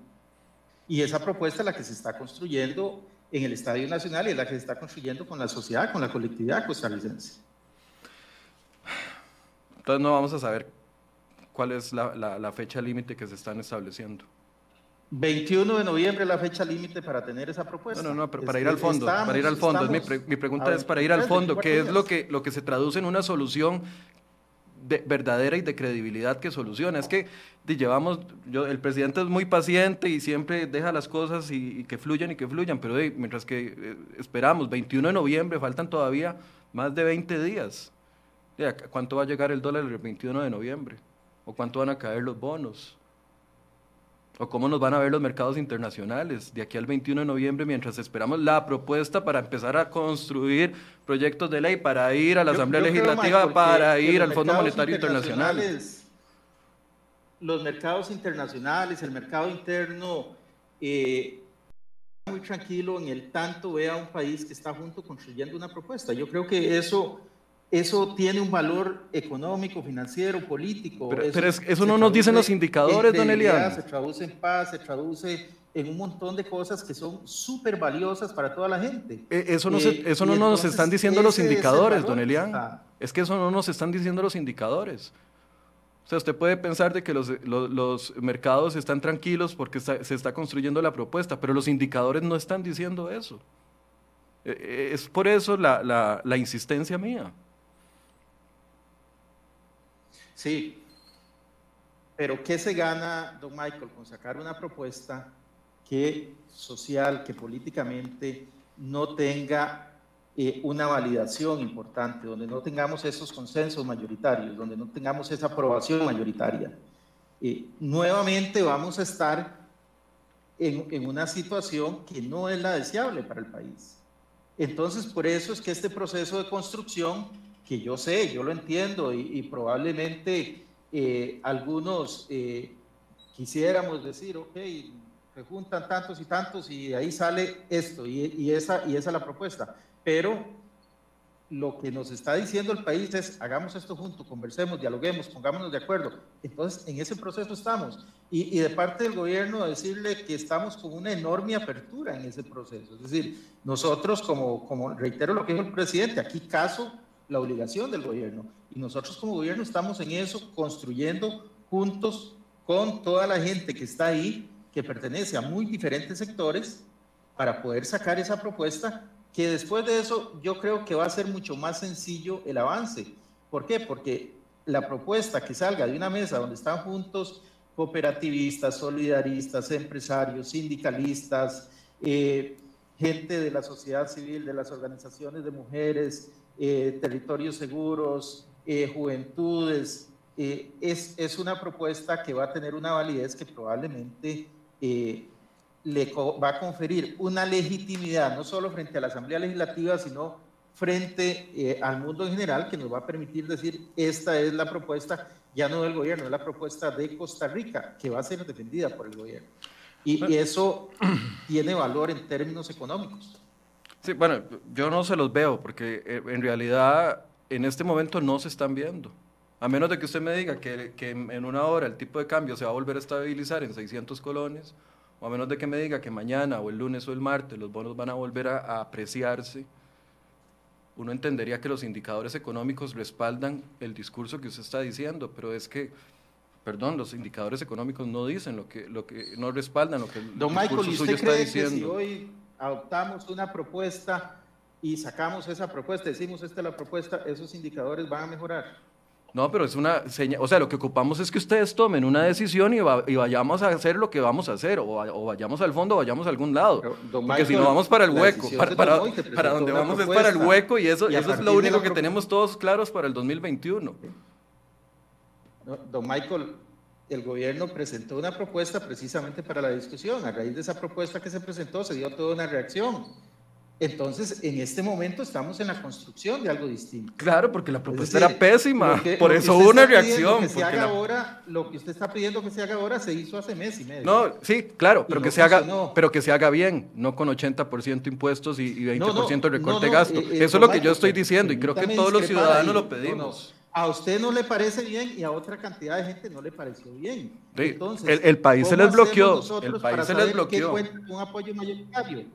Y esa propuesta es la que se está construyendo en el Estadio Nacional y es la que se está construyendo con la sociedad, con la colectividad costarricense. Entonces no vamos a saber cuál es la, fecha límite que se están estableciendo. 21 de noviembre es la fecha límite para tener esa propuesta. No, no, no, pero para ir al fondo, para ir al fondo. mi, pregunta es para ir al fondo, ¿qué es lo que, lo que se traduce en una solución de, verdadera y de credibilidad que soluciona? Es que llevamos, yo, el presidente es muy paciente y siempre deja las cosas y, que fluyan y que fluyan, pero mientras que eh, esperamos, 21 de noviembre, faltan todavía más de 20 días. ¿Cuánto va a llegar el dólar el 21 de noviembre? ¿O cuánto van a caer los bonos? ¿O cómo nos van a ver los mercados internacionales de aquí al 21 de noviembre mientras esperamos la propuesta para empezar a construir proyectos de ley, para ir a la Asamblea Legislativa, para ir al Fondo Monetario Internacional? Los mercados internacionales, el mercado interno, eh, muy tranquilo en el tanto vea un país que está junto construyendo una propuesta. Yo creo que eso eso tiene un valor económico, financiero, político. Pero eso, no nos dicen los indicadores, don Elian. Se traduce en paz, se traduce en un montón de cosas que son súper valiosas para toda la gente. E, eso no, eh, eso no nos están diciendo los indicadores, don Elian. Es que eso no nos están diciendo los indicadores. O sea, usted puede pensar de que los, los, mercados están tranquilos porque se está construyendo la propuesta, pero los indicadores no están diciendo eso. E, e, es por eso la, la, la insistencia mía. Sí, pero ¿qué se gana, don Michael, con sacar una propuesta que social, que políticamente no tenga eh, una validación importante, donde no tengamos esos consensos mayoritarios, donde no tengamos esa aprobación mayoritaria. Eh, nuevamente vamos a estar en, en, una situación que no es la deseable para el país. Entonces, por eso es que este proceso de construcción, que yo sé, yo lo entiendo y, y probablemente eh, algunos quisiéramos decir, ok, se juntan tantos y tantos y ahí sale esto y, esa, y esa es la propuesta. Pero lo que nos está diciendo el país es, hagamos esto juntos, conversemos, dialoguemos, pongámonos de acuerdo. Entonces, en ese proceso estamos. Y, y, de parte del gobierno decirle que estamos con una enorme apertura en ese proceso. Es decir, nosotros, como, como reitero lo que dijo el presidente, aquí caso la obligación del gobierno. Y nosotros como gobierno estamos en eso, construyendo juntos con toda la gente que está ahí, que pertenece a muy diferentes sectores, para poder sacar esa propuesta, que después de eso yo creo que va a ser mucho más sencillo el avance. ¿Por qué? Porque la propuesta que salga de una mesa donde están juntos cooperativistas, solidaristas, empresarios, sindicalistas, eh, gente de la sociedad civil, de las organizaciones de mujeres, eh, territorios seguros, eh, juventudes, eh, es, es, una propuesta que va a tener una validez que probablemente le va a conferir una legitimidad, no solo frente a la Asamblea Legislativa, sino frente al mundo en general, que nos va a permitir decir, esta es la propuesta, ya no del gobierno, es la propuesta de Costa Rica, que va a ser defendida por el gobierno. Y, y eso tiene valor en términos económicos. Sí, bueno, yo no se los veo, porque en realidad en este momento no se están viendo. A menos de que usted me diga que, que, en una hora el tipo de cambio se va a volver a estabilizar en 600 colones, o a menos de que me diga que mañana o el lunes o el martes los bonos van a volver a, a apreciarse, uno entendería que los indicadores económicos respaldan el discurso que usted está diciendo, pero es que, perdón, los indicadores económicos no dicen lo que, lo que no respaldan lo que el Don discurso Michael, suyo está diciendo. Que si hoy adoptamos una propuesta y sacamos esa propuesta, decimos esta es la propuesta, esos indicadores van a mejorar? No, pero es una señal, o sea, lo que ocupamos es que ustedes tomen una decisión y, y vayamos a hacer lo que vamos a hacer, o, vayamos al fondo o vayamos a algún lado. Porque si no vamos para el hueco, para, para, donde vamos es para el hueco y eso, eso es lo único que tenemos todos claros para el 2021. don Michael, el gobierno presentó una propuesta precisamente para la discusión. A raíz de esa propuesta que se presentó se dio toda una reacción entonces, en este momento estamos en la construcción de algo distinto. Claro, porque la propuesta era pésima, por eso hubo una reacción. Que se haga ahora, lo que usted está pidiendo que se haga ahora se hizo hace mes y medio. No, sí, claro, pero, que, se haga, pero que se haga bien, no con 80% impuestos y, 20% recorte de gasto. Eh, eh, eso es lo que yo estoy diciendo y creo que todos los ciudadanos lo pedimos. A usted no le parece bien y a otra cantidad de gente no le pareció bien. Entonces, el, país se les bloqueó. El país se les bloqueó. un apoyo mayoritario?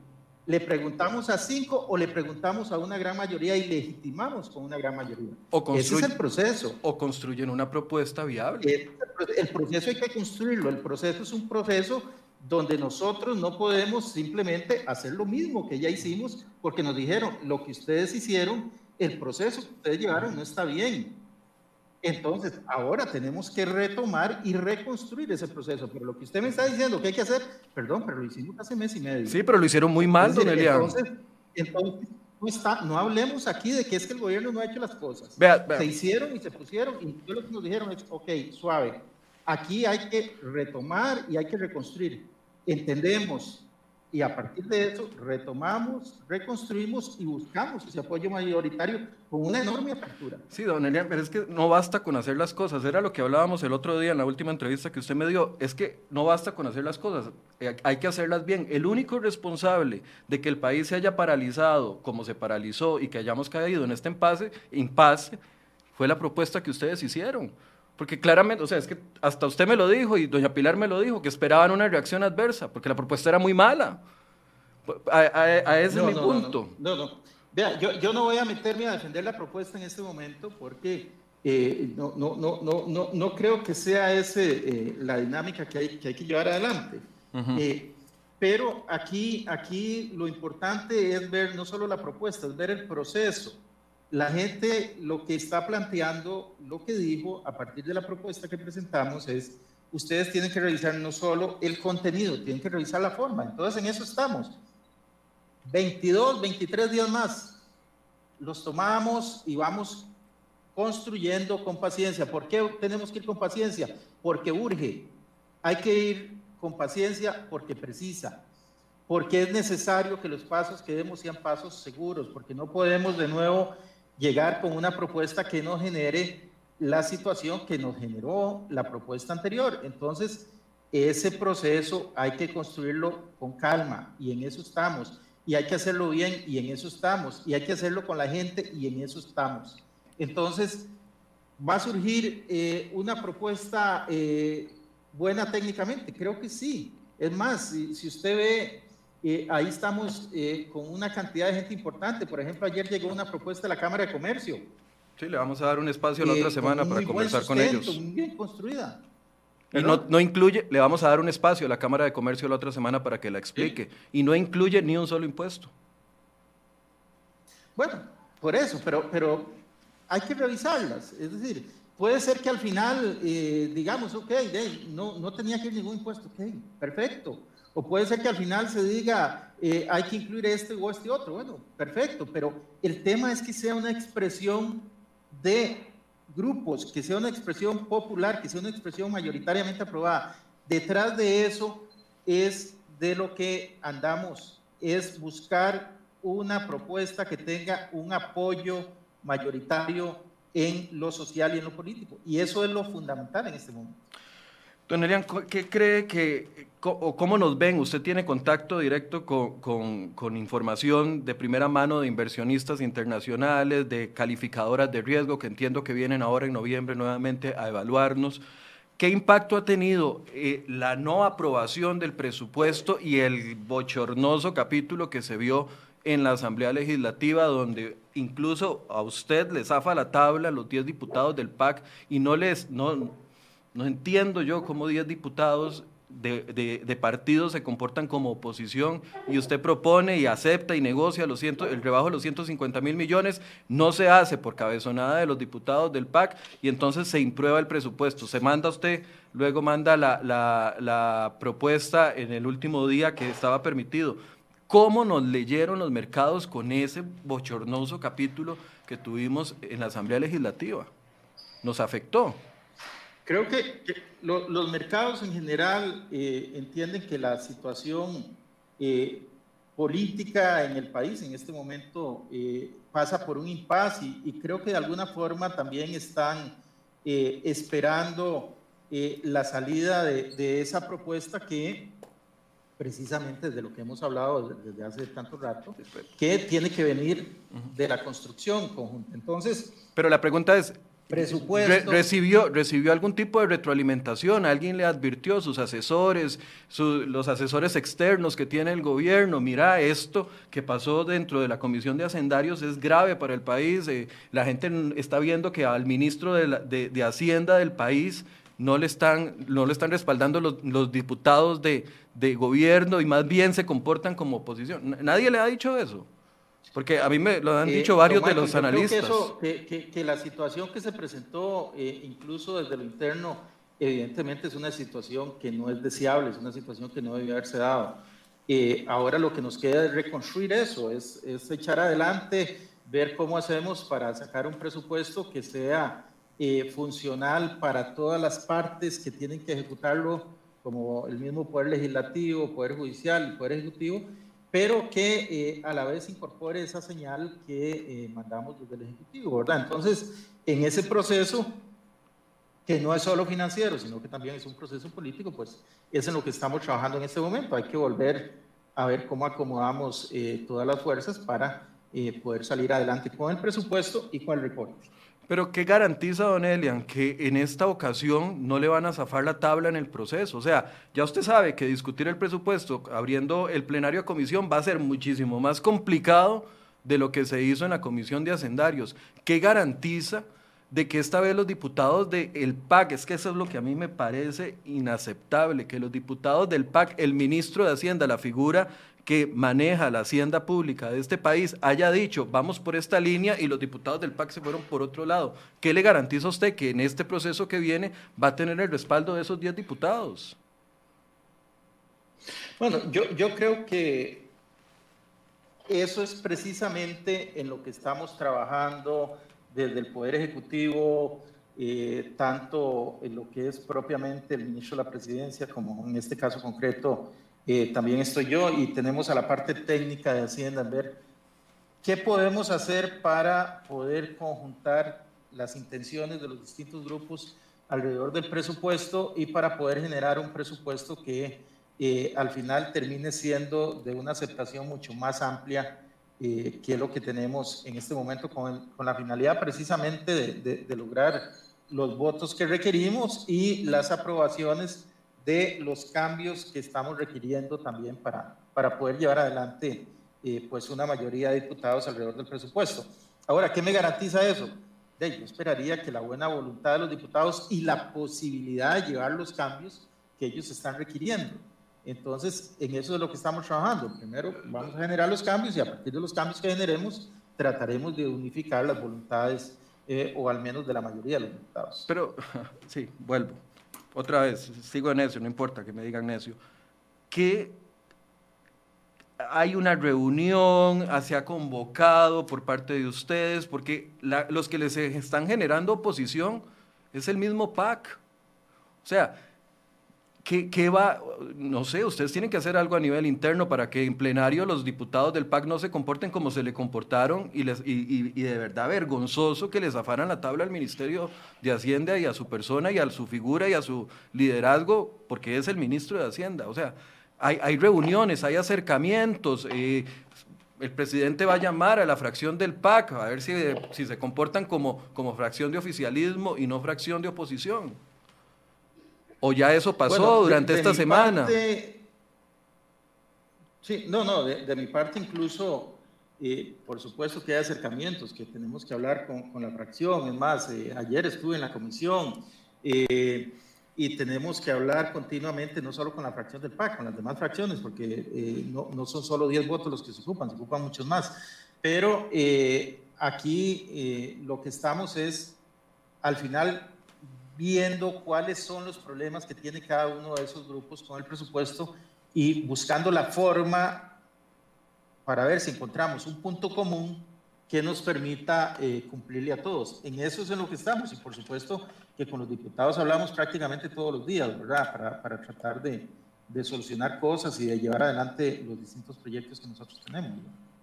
¿Le preguntamos a cinco o le preguntamos a una gran mayoría y legitimamos con una gran mayoría? Ese es el proceso. O construyen una propuesta viable. El, proceso hay que construirlo. El proceso es un proceso donde nosotros no podemos simplemente hacer lo mismo que ya hicimos porque nos dijeron, lo que ustedes hicieron, el proceso que ustedes llevaron no está bien. Entonces, ahora tenemos que retomar y reconstruir ese proceso. Pero lo que usted me está diciendo que hay que hacer, perdón, pero lo hicimos hace mes y medio. Sí, pero lo hicieron muy mal, don Elian. Entonces, entonces no, está, no hablemos aquí de que es que el gobierno no ha hecho las cosas. Se hicieron y se pusieron, y lo que nos dijeron es, ok, suave, aquí hay que retomar y hay que reconstruir. Entendemos y a partir de eso retomamos, reconstruimos y buscamos ese apoyo mayoritario con una enorme apertura. Sí, don Elian, pero es que no basta con hacer las cosas. Era lo que hablábamos el otro día en la última entrevista que usted me dio. Es que no basta con hacer las cosas, eh, hay que hacerlas bien. El único responsable de que el país se haya paralizado como se paralizó y que hayamos caído en este impasse, impasse fue la propuesta que ustedes hicieron. Porque claramente, o sea, es que hasta usted me lo dijo y doña Pilar me lo dijo, que esperaban una reacción adversa, porque la propuesta era muy mala. A, ese es mi punto. No, no, Vea, yo, yo, no voy a meterme a defender la propuesta en este momento porque eh, no, no, no, no, no, creo que sea esa eh, la dinámica que hay, que hay que llevar adelante. Eh, pero aquí, aquí lo importante es ver no solo la propuesta, es ver el proceso la gente lo que está planteando, lo que dijo a partir de la propuesta que presentamos es, ustedes tienen que revisar no solo el contenido, tienen que revisar la forma. Entonces en eso estamos. 22, 23 días más los tomamos y vamos construyendo con paciencia. ¿Por qué tenemos que ir con paciencia? Porque urge. Hay que ir con paciencia porque precisa, porque es necesario que los pasos que demos sean pasos seguros, porque no podemos de nuevo llegar con una propuesta que no genere la situación que nos generó la propuesta anterior. Entonces, ese proceso hay que construirlo con calma y en eso estamos. Y hay que hacerlo bien y en eso estamos. Y hay que hacerlo con la gente y en eso estamos. Entonces, va a surgir eh, una propuesta eh, buena técnicamente. Creo que sí. Es más, si, usted ve, eh, ahí estamos con una cantidad de gente importante. Por ejemplo, ayer llegó una propuesta de la Cámara de Comercio. Sí, le vamos a dar un espacio la otra semana para conversar con ellos. Muy bien construida. Y no, no, incluye, le vamos a dar un espacio a la Cámara de Comercio la otra semana para que la explique. Y no incluye ni un solo impuesto. Bueno, por eso, pero, pero hay que revisarlas. Es decir, puede ser que al final eh, digamos, ok, no, no tenía que ir ningún impuesto, ok, perfecto. O puede ser que al final se diga, eh, hay que incluir este o este otro. Bueno, perfecto, pero el tema es que sea una expresión de grupos, que sea una expresión popular, que sea una expresión mayoritariamente aprobada. Detrás de eso es de lo que andamos, es buscar una propuesta que tenga un apoyo mayoritario en lo social y en lo político. Y eso es lo fundamental en este momento. Don Elian, ¿qué cree que, o cómo nos ven? Usted tiene contacto directo con, con, información de primera mano de inversionistas internacionales, de calificadoras de riesgo, que entiendo que vienen ahora en noviembre nuevamente a evaluarnos. ¿Qué impacto ha tenido eh, la no aprobación del presupuesto y el bochornoso capítulo que se vio en la Asamblea Legislativa, donde incluso a usted le zafa la tabla los 10 diputados del PAC y no les, no, no entiendo yo cómo 10 diputados de, de, partidos se comportan como oposición y usted propone y acepta y negocia los ciento, el rebajo de los 150 mil millones, no se hace por cabezonada de los diputados del PAC y entonces se imprueba el presupuesto. Se manda usted, luego manda la, la, la propuesta en el último día que estaba permitido. ¿Cómo nos leyeron los mercados con ese bochornoso capítulo que tuvimos en la Asamblea Legislativa? ¿Nos afectó? Creo que, los mercados en general eh, entienden que la situación eh, política en el país en este momento eh, pasa por un impasse y, creo que de alguna forma también están esperando la salida de, esa propuesta que precisamente desde lo que hemos hablado desde hace tanto rato, que tiene que venir de la construcción conjunta. Entonces, pero la pregunta es, presupuesto. recibió, ¿Recibió algún tipo de retroalimentación? ¿Alguien le advirtió, sus asesores, los asesores externos que tiene el gobierno? Mira, esto que pasó dentro de la Comisión de Hacendarios es grave para el país. Eh, la gente está viendo que al ministro de, de, Hacienda del país no le están, no le están respaldando los, los diputados de, de gobierno y más bien se comportan como oposición. ¿Nadie le ha dicho eso? Porque a mí me lo han eh, dicho varios de los analistas. que, la situación que se presentó, eh, incluso desde lo interno, evidentemente es una situación que no es deseable, es una situación que no debe haberse dado. Eh, ahora lo que nos queda es reconstruir eso, es, es, echar adelante, ver cómo hacemos para sacar un presupuesto que sea funcional para todas las partes que tienen que ejecutarlo, como el mismo Poder Legislativo, Poder Judicial y Poder Ejecutivo, pero que eh, a la vez incorpore esa señal que eh, mandamos desde el Ejecutivo, ¿verdad? Entonces, en ese proceso, que no es solo financiero, sino que también es un proceso político, pues es en lo que estamos trabajando en este momento. Hay que volver a ver cómo acomodamos eh, todas las fuerzas para poder salir adelante con el presupuesto y con el reporte. Pero ¿qué garantiza, don Elian, que en esta ocasión no le van a zafar la tabla en el proceso? O sea, ya usted sabe que discutir el presupuesto abriendo el plenario a comisión va a ser muchísimo más complicado de lo que se hizo en la comisión de hacendarios. ¿Qué garantiza de que esta vez los diputados del PAC, es que eso es lo que a mí me parece inaceptable, que los diputados del PAC, el ministro de Hacienda, la figura que maneja la hacienda pública de este país haya dicho, vamos por esta línea y los diputados del PAC se fueron por otro lado. ¿Qué le garantiza a usted que en este proceso que viene va a tener el respaldo de esos 10 diputados? Bueno, yo, yo creo que eso es precisamente en lo que estamos trabajando desde el Poder Ejecutivo, eh, tanto en lo que es propiamente el ministro de la Presidencia, como en este caso concreto eh, también estoy yo, y tenemos a la parte técnica de Hacienda en ver qué podemos hacer para poder conjuntar las intenciones de los distintos grupos alrededor del presupuesto y para poder generar un presupuesto que eh, al final termine siendo de una aceptación mucho más amplia eh, que lo que tenemos en este momento con, con la finalidad precisamente de, lograr los votos que requerimos y las aprobaciones de los cambios que estamos requiriendo también para, para poder llevar adelante eh, pues una mayoría de diputados alrededor del presupuesto. Ahora, ¿qué me garantiza eso? yo esperaría que la buena voluntad de los diputados y la posibilidad de llevar los cambios que ellos están requiriendo. Entonces, en eso es lo que estamos trabajando. Primero, vamos a generar los cambios y a partir de los cambios que generemos, trataremos de unificar las voluntades eh, o al menos de la mayoría de los diputados. Pero, sí, vuelvo. Otra vez, sigo en necio, no importa que me digan necio. ¿Qué hay una reunión, se ha convocado por parte de ustedes, porque los que les están generando oposición es el mismo PAC. O sea, ¿qué, va? No sé, ustedes tienen que hacer algo a nivel interno para que en plenario los diputados del PAC no se comporten como se le comportaron y, les, y, y de verdad vergonzoso que les afaran la tabla al Ministerio de Hacienda y a su persona y a su figura y a su liderazgo, porque es el ministro de Hacienda. O sea, hay, reuniones, hay acercamientos. Eh, el presidente va a llamar a la fracción del PAC a ver si, si se comportan como, como fracción de oficialismo y no fracción de oposición. ¿O ya eso pasó durante esta semana? sí, no, no, de, mi parte incluso, eh, por supuesto que hay acercamientos, que tenemos que hablar con, la fracción. Es más, eh, ayer estuve en la comisión y tenemos que hablar continuamente, no solo con la fracción del PAC, con las demás fracciones, porque eh, no, no, son solo 10 votos los que se ocupan, se ocupan muchos más. Pero eh, aquí eh, lo que estamos es, al final, viendo cuáles son los problemas que tiene cada uno de esos grupos con el presupuesto y buscando la forma para ver si encontramos un punto común que nos permita cumplirle a todos. En eso es en lo que estamos y por supuesto que con los diputados hablamos prácticamente todos los días, ¿verdad? Para, para tratar de, de, solucionar cosas y de llevar adelante los distintos proyectos que nosotros tenemos.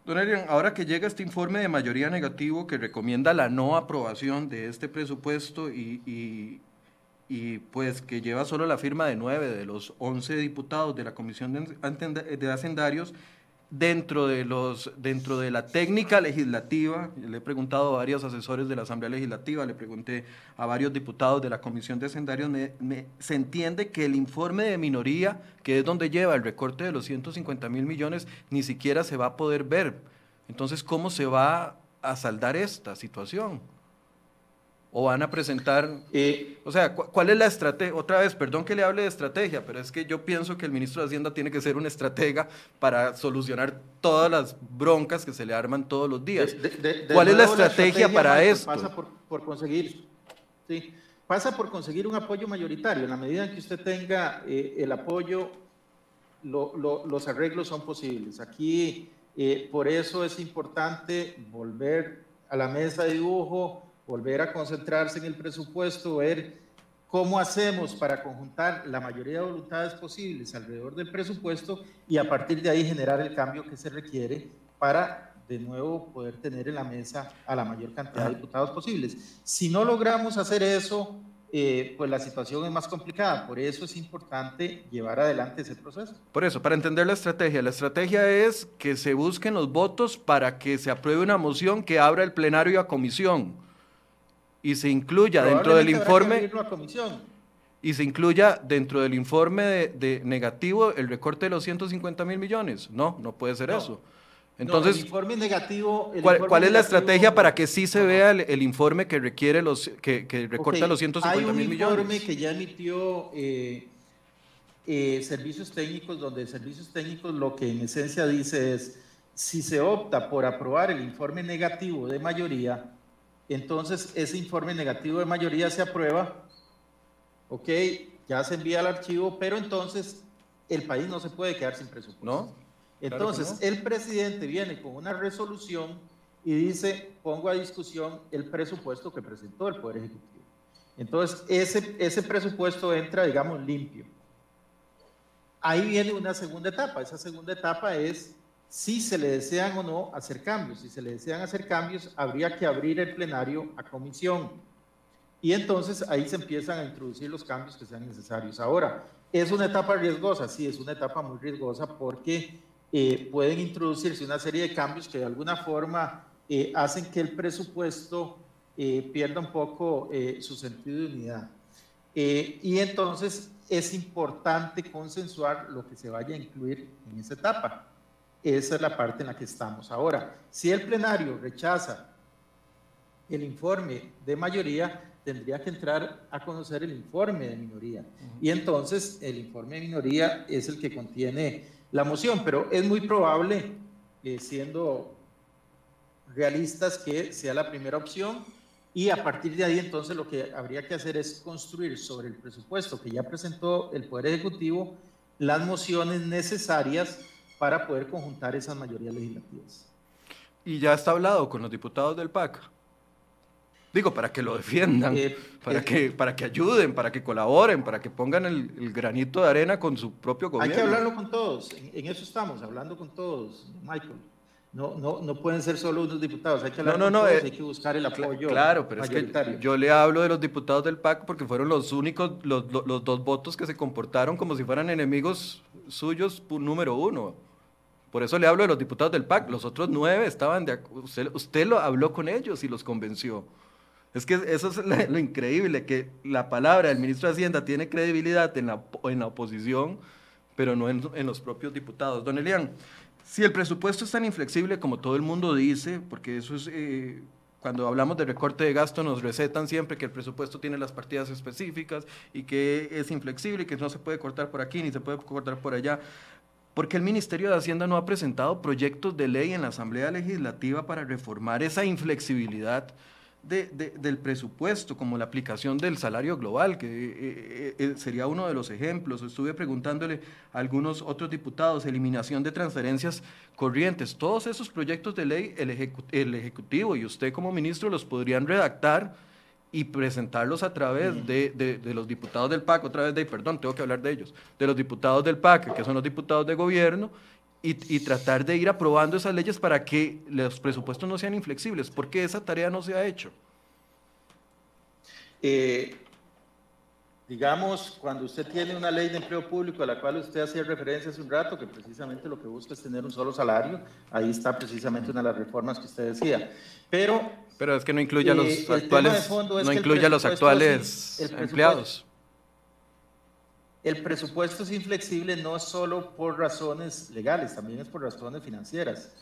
Don Adrián, ahora que llega este informe de mayoría negativo que recomienda la no aprobación de este presupuesto y, y, y pues que lleva solo la firma de nueve de los once diputados de la Comisión de, Hacendarios, dentro de, los, dentro de la técnica legislativa, le he preguntado a varios asesores de la Asamblea Legislativa, le pregunté a varios diputados de la Comisión de Hacendarios, se entiende que el informe de minoría, que es donde lleva el recorte de los 150 mil millones, ni siquiera se va a poder ver. Entonces, ¿cómo se va a saldar esta situación? O van a presentar, eh, o sea, ¿cuál es la estrategia? Otra vez, perdón que le hable de estrategia, pero es que yo pienso que el ministro de Hacienda tiene que ser un estratega para solucionar todas las broncas que se le arman todos los días. ¿Cuál es la estrategia, para esto? Pasa por, conseguir, sí, pasa por conseguir un apoyo mayoritario. En la medida en que usted tenga eh, el apoyo, los arreglos son posibles. Aquí, eh, por eso es importante volver a la mesa de dibujo volver a concentrarse en el presupuesto, ver cómo hacemos para conjuntar la mayoría de voluntades posibles alrededor del presupuesto y a partir de ahí generar el cambio que se requiere para de nuevo poder tener en la mesa a la mayor cantidad de diputados posibles. Si no logramos hacer eso, eh, pues la situación es más complicada. Por eso es importante llevar adelante ese proceso. Por eso, para entender la estrategia, la estrategia es que se busquen los votos para que se apruebe una moción que abra el plenario a comisión y se incluya dentro del informe y se incluya dentro del informe de, negativo el recorte de los 150 mil millones. No, no puede ser eso. Entonces, el informe negativo. ¿cuál, es la estrategia para que sí se vea el, informe que requiere los que, que recorta los 150 mil millones? Hay un informe que ya emitió eh, eh, servicios técnicos, donde servicios técnicos lo que en esencia dice es si se opta por aprobar el informe negativo de mayoría, entonces ese informe negativo de mayoría se aprueba, ok, ya se envía al archivo, pero entonces el país no se puede quedar sin presupuesto. ¿No? Entonces, el presidente viene con una resolución y dice, pongo a discusión el presupuesto que presentó el Poder Ejecutivo. Entonces, ese, ese presupuesto entra, digamos, limpio. Ahí viene una segunda etapa. Esa segunda etapa es si se le desean o no hacer cambios. Si se le desean hacer cambios, habría que abrir el plenario a comisión. Y entonces ahí se empiezan a introducir los cambios que sean necesarios. Ahora, ¿es una etapa riesgosa? Sí, es una etapa muy riesgosa porque eh, pueden introducirse una serie de cambios que de alguna forma eh, hacen que el presupuesto eh, pierda un poco su sentido de unidad. y entonces es importante consensuar lo que se vaya a incluir en esa etapa. Esa es la parte en la que estamos. Ahora, si el plenario rechaza el informe de mayoría, tendría que entrar a conocer el informe de minoría. Y entonces el informe de minoría es el que contiene la moción, pero es muy probable, eh, siendo realistas, que sea la primera opción y a partir de ahí entonces lo que habría que hacer es construir sobre el presupuesto que ya presentó el Poder Ejecutivo las mociones necesarias para poder conjuntar esas mayorías legislativas. ¿Y ya está hablado con los diputados del PAC? Digo, para que lo defiendan, eh, para, eh, que, para que ayuden, para que colaboren, para que pongan el, granito de arena con su propio gobierno. Hay que hablarlo con todos, en, eso estamos, hablando con todos, Michael. No, no, no pueden ser solo unos diputados, hay que hablar con todos, eh, hay que buscar el apoyo Claro, pero es que yo le hablo de los diputados del PAC porque fueron los únicos, los, los dos votos que se comportaron como si fueran enemigos suyos número uno. Por eso le hablo de los diputados del PAC. Los otros nueve estaban de usted, usted lo habló con ellos y los convenció. Es que eso es lo, increíble, que la palabra del ministro de Hacienda tiene credibilidad en la, en la oposición, pero no en, los propios diputados. Don Elian, si el presupuesto es tan inflexible como todo el mundo dice, porque eso es, eh, cuando hablamos de recorte de gasto nos recetan siempre que el presupuesto tiene las partidas específicas y que es inflexible y que no se puede cortar por aquí ni se puede cortar por allá. Porque el Ministerio de Hacienda no ha presentado proyectos de ley en la Asamblea Legislativa para reformar esa inflexibilidad del presupuesto, como la aplicación del salario global, que eh, eh, eh, sería uno de los ejemplos. Estuve preguntándole a algunos otros diputados, eliminación de transferencias corrientes. Todos esos proyectos de ley, el, el Ejecutivo y usted como ministro los podrían redactar y presentarlos a través de, los diputados del PAC, otra vez de, perdón, tengo que hablar de ellos, de los diputados del PAC, que son los diputados de gobierno, y, tratar de ir aprobando esas leyes para que los presupuestos no sean inflexibles. ¿Por qué esa tarea no se ha hecho? Eh, digamos, cuando usted tiene una ley de empleo público a la cual usted hacía referencia hace un rato, que precisamente lo que busca es tener un solo salario, ahí está precisamente una de las reformas que usted decía. Pero, Pero es que no incluye a los eh, actuales, no incluye a los actuales empleados el presupuesto es inflexible no solo por razones legales, también es por razones financieras.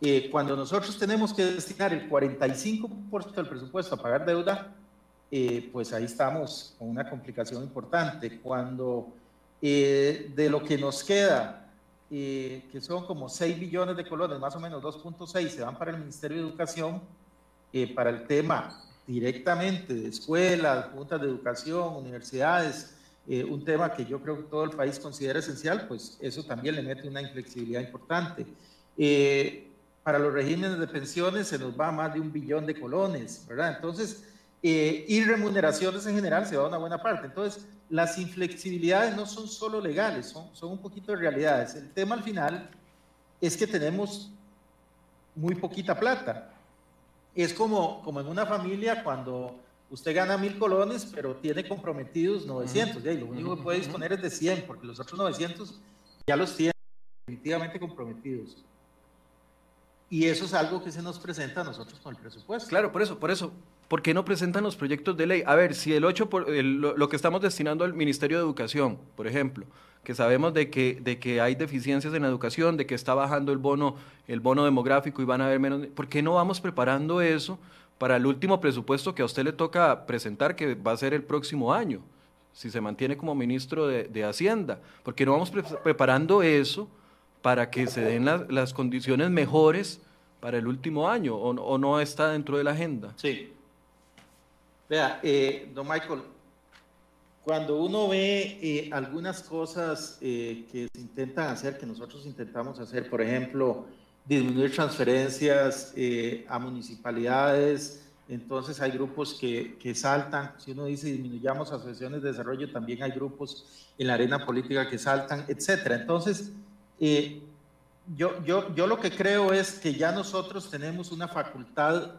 Eh, cuando nosotros tenemos que destinar el 45% del presupuesto a pagar deuda, eh, pues ahí estamos con una complicación importante. Cuando eh, de lo que nos queda, que son como 6 billones de colones, más o menos 2.6, se van para el Ministerio de Educación, para el tema directamente de escuelas, juntas de educación, universidades, eh, un tema que yo creo que todo el país considera esencial, pues eso también le mete una inflexibilidad importante. Eh, para los regímenes de pensiones se nos va más de un billón de colones, ¿verdad? Entonces, eh, y remuneraciones en general se va una buena parte. Entonces, las inflexibilidades no son solo legales, son, son un poquito de realidades. El tema al final es que tenemos muy poquita plata. Es como, como en una familia cuando usted gana mil colones, pero tiene comprometidos 900, y lo único que puede disponer es de 100, porque los otros 900 ya los tiene definitivamente comprometidos. Y eso es algo que se nos presenta a nosotros con el presupuesto. Claro, por eso, por eso. ¿Por qué no presentan los proyectos de ley? A ver, si el 8, por, lo, que estamos destinando al Ministerio de Educación, por ejemplo, que sabemos de que, de que hay deficiencias en la educación, de que está bajando el bono, el bono demográfico y van a haber menos... ¿Por qué no vamos preparando eso para el último presupuesto que a usted le toca presentar, que va a ser el próximo año, si se mantiene como ministro de, Hacienda, porque no vamos preparando eso para que se den las condiciones mejores para el último año, o, no está dentro de la agenda. Sí. Vea, eh, don Michael, cuando uno ve eh, algunas cosas eh, que se intentan hacer, que nosotros intentamos hacer, por ejemplo, disminuir transferencias eh, a municipalidades, entonces hay grupos que, que, saltan, si uno dice disminuyamos asociaciones de desarrollo, también hay grupos en la arena política que saltan, etcétera. Entonces, yo, yo, yo lo que creo es que ya nosotros tenemos una facultad,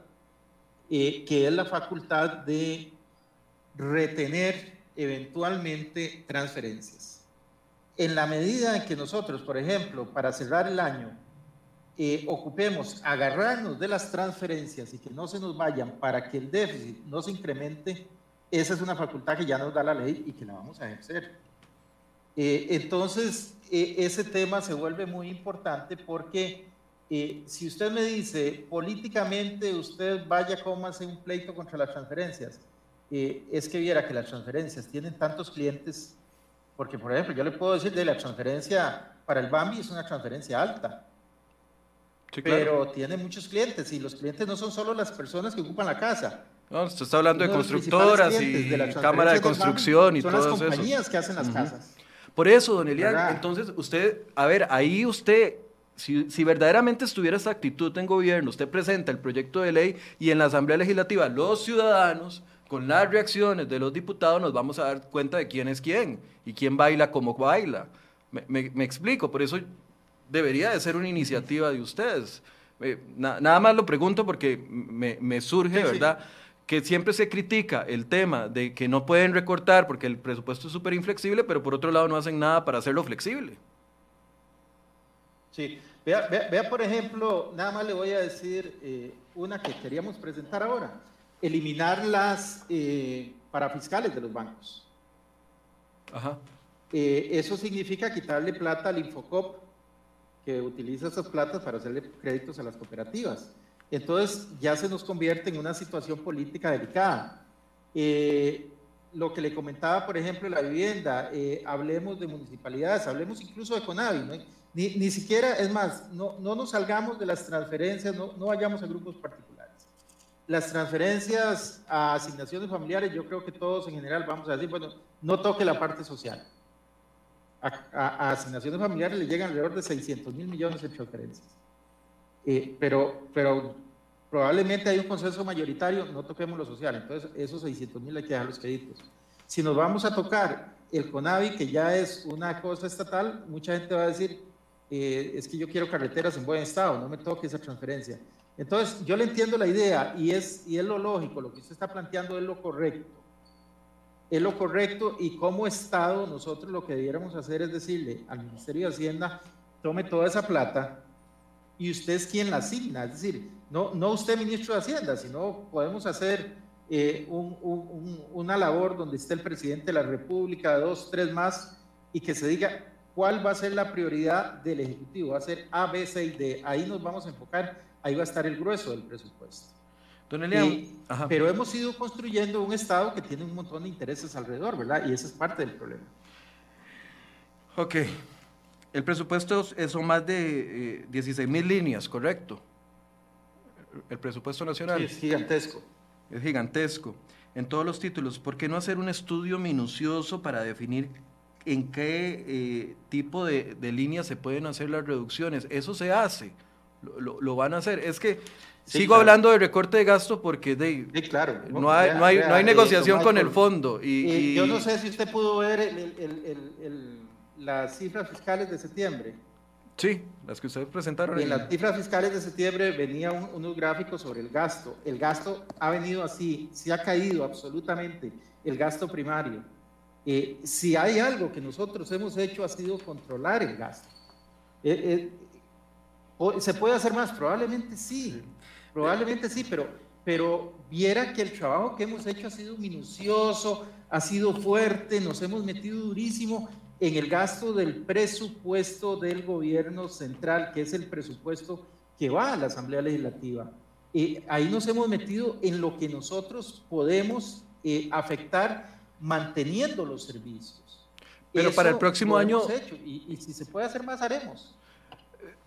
que es la facultad de retener eventualmente transferencias. En la medida en que nosotros, por ejemplo, para cerrar el año, eh, ocupemos agarrarnos de las transferencias y que no se nos vayan para que el déficit no se incremente, esa es una facultad que ya nos da la ley y que la vamos a ejercer. Eh, entonces, eh, ese tema se vuelve muy importante porque si usted me dice políticamente usted vaya como hace un pleito contra las transferencias, es que viera que las transferencias tienen tantos clientes, porque por ejemplo, yo le puedo decir de la transferencia para el Bambi es una transferencia alta, pero tiene muchos clientes y los clientes no son solo las personas que ocupan la casa. No, usted está hablando de constructoras y de cámara de construcción y son las compañías que hacen las casas. Por eso, don Elian, entonces usted, a ver, ahí usted si, si, verdaderamente estuviera esa actitud en gobierno, usted presenta el proyecto de ley y en la Asamblea Legislativa los ciudadanos con las reacciones de los diputados nos vamos a dar cuenta de quién es quién y quién baila como baila. Me, explico, por eso debería de ser una iniciativa de ustedes. Eh, nada más lo pregunto porque me, surge, ¿verdad? Que siempre se critica el tema de que no pueden recortar porque el presupuesto es súper inflexible, pero por otro lado no hacen nada para hacerlo flexible. Sí, vea, vea, por ejemplo, nada más le voy a decir eh, una que queríamos presentar ahora eliminar las eh, parafiscales de los bancos. Ajá. Eh, eso significa quitarle plata al Infocop, que utiliza esas platas para hacerle créditos a las cooperativas. Entonces ya se nos convierte en una situación política delicada. Eh, lo que le comentaba, por ejemplo, la vivienda, hablemos de municipalidades, hablemos incluso de CONAVI, ni, ni, siquiera, es más, no, no nos salgamos de las transferencias, no, no vayamos a grupos particulares las transferencias a asignaciones familiares, yo creo que todos en general vamos a decir, bueno, no toque la parte social. A, asignaciones familiares le llegan alrededor de 600 mil millones de transferencias. Eh, pero, pero probablemente hay un consenso mayoritario, no toquemos lo social, entonces esos 600 mil hay que dejar los créditos. Si nos vamos a tocar el CONAVI, que ya es una cosa estatal, mucha gente va a decir, eh, es que yo quiero carreteras en buen estado, no me toque esa transferencia. Entonces, yo le entiendo la idea y es, y es lo lógico, lo que usted está planteando es lo correcto. Es lo correcto y como Estado nosotros lo que debiéramos hacer es decirle al Ministerio de Hacienda, tome toda esa plata y usted es quien la asigna. Es decir, no, no usted ministro de Hacienda, sino podemos hacer eh, una labor donde esté el presidente de la República, dos, tres más, y que se diga cuál va a ser la prioridad del Ejecutivo. Va a ser A, B, C y D. Ahí nos vamos a enfocar ahí va a estar el grueso del presupuesto. Don pero hemos ido construyendo un Estado que tiene un montón de intereses alrededor, ¿verdad? Y esa es parte del problema. Ok. El presupuesto son más de eh, 16 mil líneas, ¿correcto? El presupuesto nacional. Sí, es gigantesco. Es gigantesco. En todos los títulos, ¿por qué no hacer un estudio minucioso para definir en qué eh, tipo de, de líneas se pueden hacer las reducciones? Eso se hace lo, van a hacer. Es que sigo hablando de recorte de gasto porque de, claro. no, hay, no, hay, no hay negociación con el fondo. Y, Yo no sé si usted pudo ver las cifras fiscales de septiembre. Sí, las que ustedes presentaron. En las cifras fiscales de septiembre venían unos gráficos sobre el gasto. El gasto ha venido así, se ha caído absolutamente el gasto primario. Eh, si hay algo que nosotros hemos hecho ha sido controlar el gasto. Eh, eh, ¿Se puede hacer más? Probablemente sí, probablemente sí, pero, pero viera que el trabajo que hemos hecho ha sido minucioso, ha sido fuerte, nos hemos metido durísimo en el gasto del presupuesto del gobierno central, que es el presupuesto que va a la Asamblea Legislativa. Eh, ahí nos hemos metido en lo que nosotros podemos eh, afectar manteniendo los servicios. Pero para el próximo año... y, y si se puede hacer más, haremos.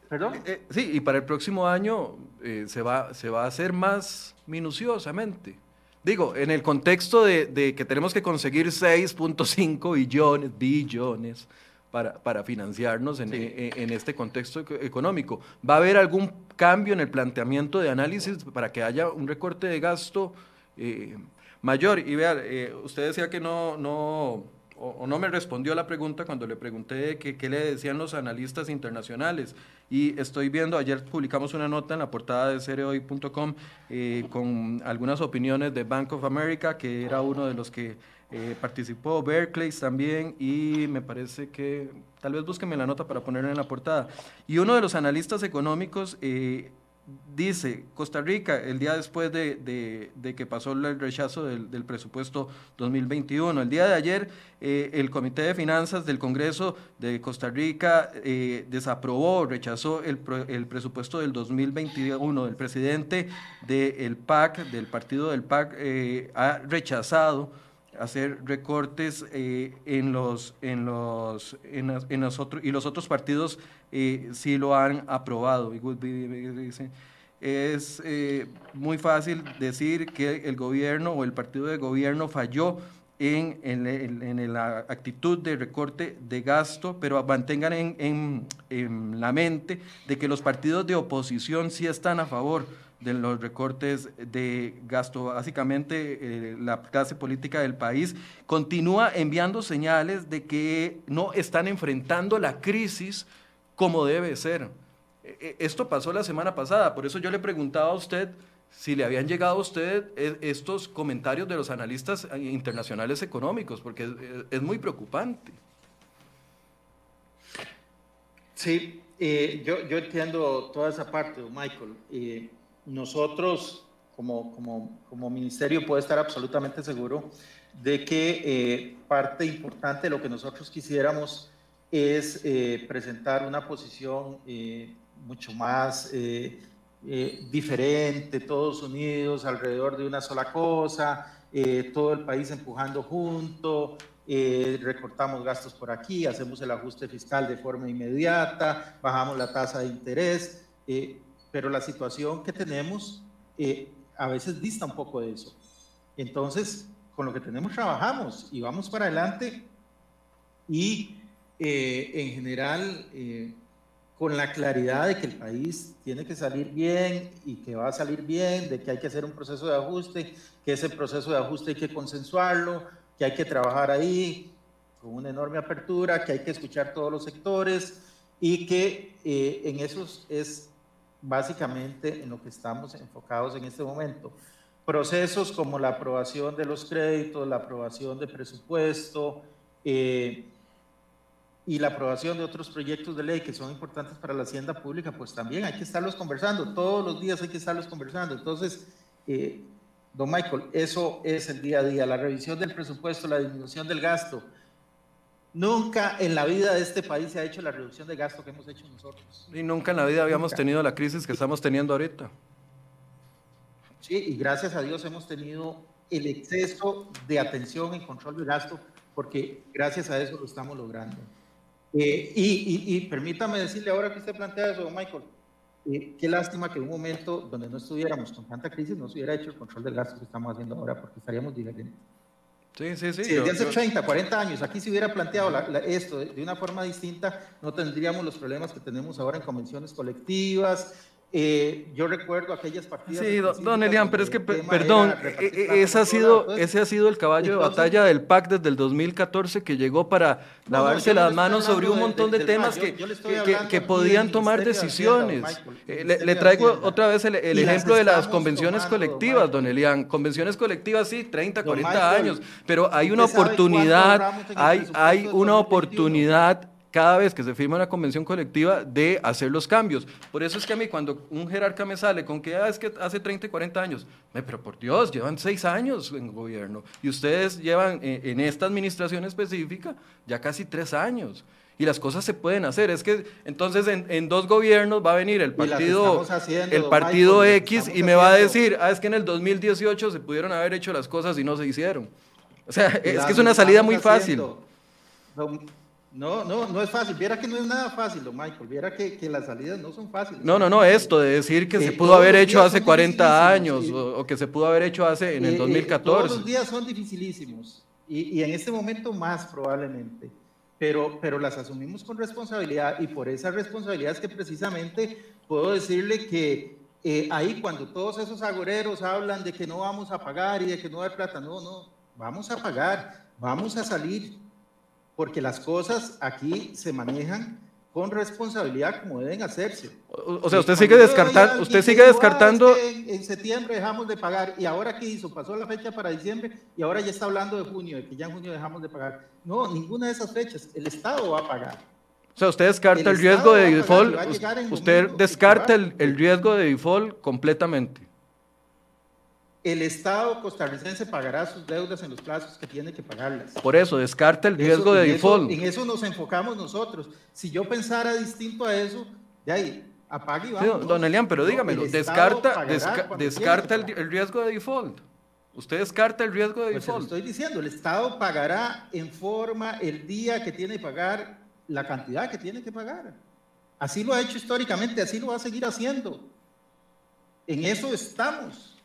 ¿Perdón? Eh, eh, sí, y para el próximo año eh, se, va, se va a hacer más minuciosamente. Digo, en el contexto de, que tenemos que conseguir 6.5 billones, billones para, para financiarnos en, este contexto económico. ¿Va a haber algún cambio en el planteamiento de análisis para que haya un recorte de gasto eh, mayor? Y vea, eh, usted decía que no, no o, no me respondió la pregunta cuando le pregunté qué le decían los analistas internacionales. Y estoy viendo, ayer publicamos una nota en la portada de cereoy.com eh, con algunas opiniones de Bank of America, que era uno de los que eh, participó, Berkeley también, y me parece que, tal vez búsqueme la nota para ponerla en la portada. Y uno de los analistas económicos eh, dice Costa Rica, el día después de, que pasó el rechazo del, presupuesto 2021, el día de ayer eh, el Comité de Finanzas del Congreso de Costa Rica eh, desaprobó, rechazó el, presupuesto del 2021. El presidente del PAC, del partido del PAC, eh, ha rechazado hacer recortes en los en los en, los otros y los otros partidos eh, sí lo han aprobado. Es eh, muy fácil decir que el gobierno o el partido de gobierno falló en, en, la actitud de recorte de gasto, pero mantengan en, en, la mente de que los partidos de oposición sí están a favor de los recortes de gasto. Básicamente, eh, la clase política del país continúa enviando señales de que no están enfrentando la crisis como debe ser. E, e, esto pasó la semana pasada, por eso yo le preguntaba a usted si le habían llegado a usted e, estos comentarios de los analistas internacionales económicos, porque es, muy preocupante. Sí, eh, yo, yo, entiendo toda esa parte, Michael. Eh, nosotros, como, como, como, ministerio, puede estar absolutamente seguro de que eh, parte importante de lo que nosotros quisiéramos es eh, presentar una posición eh, mucho más diferente, todos unidos alrededor de una sola cosa, todo el país empujando junto, recortamos gastos por aquí, hacemos el ajuste fiscal de forma inmediata, bajamos la tasa de interés, pero la situación que tenemos a veces dista un poco de eso. Entonces, con lo que tenemos trabajamos y vamos para adelante y eh, en general eh, con la claridad de que el país tiene que salir bien y que va a salir bien, de que hay que hacer un proceso de ajuste, que ese proceso de ajuste hay que consensuarlo, que hay que trabajar ahí con una enorme apertura, que hay que escuchar todos los sectores y que eh, en eso es básicamente en lo que estamos enfocados en este momento. Procesos como la aprobación de los créditos, la aprobación de presupuesto, eh, y la aprobación de otros proyectos de ley que son importantes para la hacienda pública, pues también hay que estarlos conversando, todos los días hay que estarlos conversando. Entonces, eh, don Michael, eso es el día a día, la revisión del presupuesto, la disminución del gasto. Nunca en la vida de este país se ha hecho la reducción de gasto que hemos hecho nosotros. Y nunca en la vida habíamos tenido la crisis que estamos teniendo ahorita. Sí, y gracias a Dios hemos tenido el exceso de atención en control del gasto, porque gracias a eso lo estamos logrando. Eh, y, permítame decirle ahora que usted plantea eso, Michael, eh, qué lástima que en un momento donde no estuviéramos con tanta crisis no se hubiera hecho el control del gasto que estamos haciendo ahora, porque estaríamos diferentes. Sí, sí, sí. Si desde hace 30, 40 años aquí se hubiera planteado esto de, una forma distinta, no tendríamos los problemas que tenemos ahora en convenciones colectivas, eh, yo recuerdo aquellas partidas. Sí, don Elian, pero es que, perdón, e, e, ese ha, sido, ese ha sido el caballo de batalla del PAC desde el 2014 que llegó para lavarse las manos sobre un montón de, temas que, que, podían tomar decisiones. Eh, le, traigo otra vez el, ejemplo de las convenciones colectivas, don Elian. Convenciones colectivas, sí, 30, 40 años, pero hay una oportunidad, hay, hay una oportunidad cada vez que se firma una convención colectiva de hacer los cambios. Por eso es que a mí cuando un jerarca me sale con que ah, es que hace 30 y 40 años, pero por Dios, llevan 6 años en gobierno y ustedes llevan eh, en esta administración específica ya casi 3 años. Y las cosas se pueden hacer. Es que entonces en, dos gobiernos va a venir el partido, el partido X y me va a decir, ah, es que en el 2018 se pudieron haber hecho las cosas y no se hicieron. O sea, es que es una salida muy fácil. No, no, no es fácil. Viera que no es nada fácil, don Michael. Viera que, que las salidas no son fáciles. No, no, no, esto de decir que se pudo haber hecho hace 40 años o, que se pudo haber hecho hace en el 2014. todos los días son dificilísimos y, y, en este momento más probablemente. Pero, pero las asumimos con responsabilidad y por esa responsabilidad es que precisamente puedo decirle que eh, ahí cuando todos esos agoreros hablan de que no vamos a pagar y de que no hay plata, no, no, vamos a pagar, vamos a salir porque las cosas aquí se manejan con responsabilidad como deben hacerse. O, sea, usted sigue descartando, usted sigue descartando. en, septiembre dejamos de pagar y ahora qué hizo, pasó la fecha para diciembre y ahora ya está hablando de junio, de que ya en junio dejamos de pagar. No, ninguna de esas fechas, el Estado va a pagar. O sea, usted descarta el, riesgo de default, usted descarta el riesgo de default completamente el Estado costarricense pagará sus deudas en los plazos que tiene que pagarlas. Por eso, descarta el riesgo de default. en eso nos enfocamos nosotros. Si yo pensara distinto a eso, de ahí, apague y vamos. don Elian, pero dígamelo, descarta, descarta el, riesgo de default. Usted descarta el riesgo de pues default. estoy diciendo, el Estado pagará en forma el día que tiene que pagar la cantidad que tiene que pagar. Así lo ha hecho históricamente, así lo va a seguir haciendo. En eso estamos.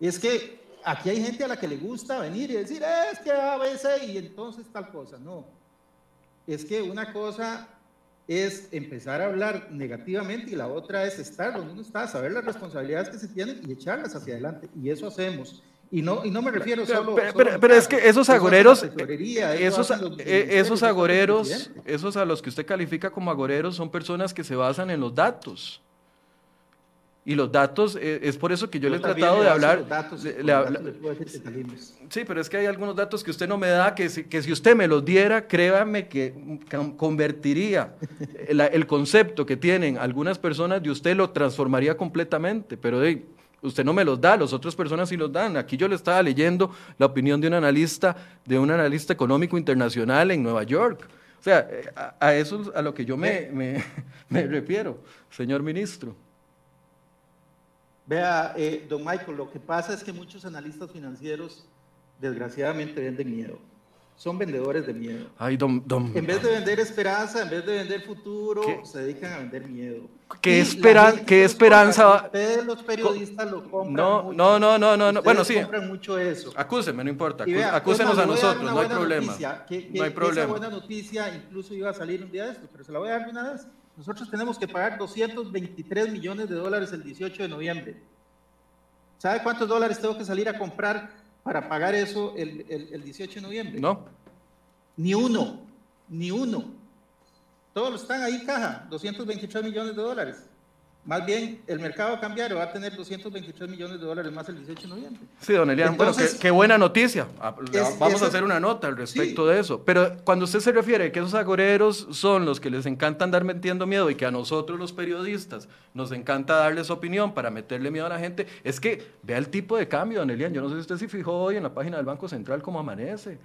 Es que aquí hay gente a la que le gusta venir y decir, es que A, C, y entonces tal cosa. No. Es que una cosa es empezar a hablar negativamente y la otra es estar donde uno está, saber las responsabilidades que se tienen y echarlas hacia adelante. Y eso hacemos. Y no, y no me refiero solo... Pero, pero, es que esos agoreros, esos, eh, esos agoreros, esos a los que usted califica como agoreros son personas que se basan en los datos. Y los datos, eh, es por eso que yo, le he tratado de hablar. sí, pero es que hay algunos datos que usted no me da, que si, que si usted me los diera, créame que convertiría el, concepto que tienen algunas personas de usted lo transformaría completamente. Pero usted no me los da, las otras personas sí los dan. Aquí yo le estaba leyendo la opinión de un analista, de un analista económico internacional en Nueva York. O sea, eh, a, eso es a lo que yo me, me, me refiero, señor ministro. Vea, eh, don Michael, lo que pasa es que muchos analistas financieros desgraciadamente venden miedo. Son vendedores de miedo. Ay, don, don, en vez de vender esperanza, en vez de vender futuro, se dedican a vender miedo. ¿Qué, esperan, ¿qué esperanza? Ustedes los periodistas lo compran no, mucho. No, no, no, no, no. Bueno, sí. compran mucho eso. Acúsenme, no importa. Acúsenos a nosotros, no hay problema. no hay problema. Esa buena noticia incluso iba a salir un día de esto, pero se la voy a dar de una vez. Nosotros tenemos que pagar 223 millones de dólares el 18 de noviembre. ¿Sabe cuántos dólares tengo que salir a comprar para pagar eso el, el, 18 de noviembre? No. Ni uno, ni uno. Todos están ahí caja, 223 millones de dólares. Más bien, el mercado cambiario va a tener 223 millones de dólares más el 18 de noviembre. Sí, don Elian, bueno, qué, buena noticia. Ah, vamos a hacer una nota al respecto de eso. Pero cuando usted se refiere que esos agoreros son los que les encanta andar metiendo miedo y que a nosotros los periodistas nos encanta darles opinión para meterle miedo a la gente, es que vea el tipo de cambio, don Elian. Yo no sé si usted se fijó hoy en la página del Banco Central cómo amanece.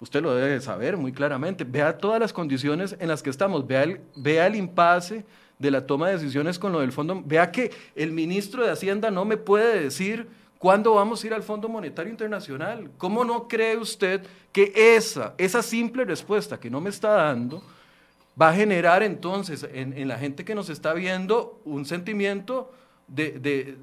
Usted lo debe saber muy claramente. Vea todas las condiciones en las que estamos. Vea el, vea el impasse de la toma de decisiones con lo del fondo. Vea que el ministro de Hacienda no me puede decir cuándo vamos a ir al Fondo Monetario Internacional. ¿Cómo no cree usted que esa, esa simple respuesta que no me está dando va a generar entonces en, la gente que nos está viendo un sentimiento de, de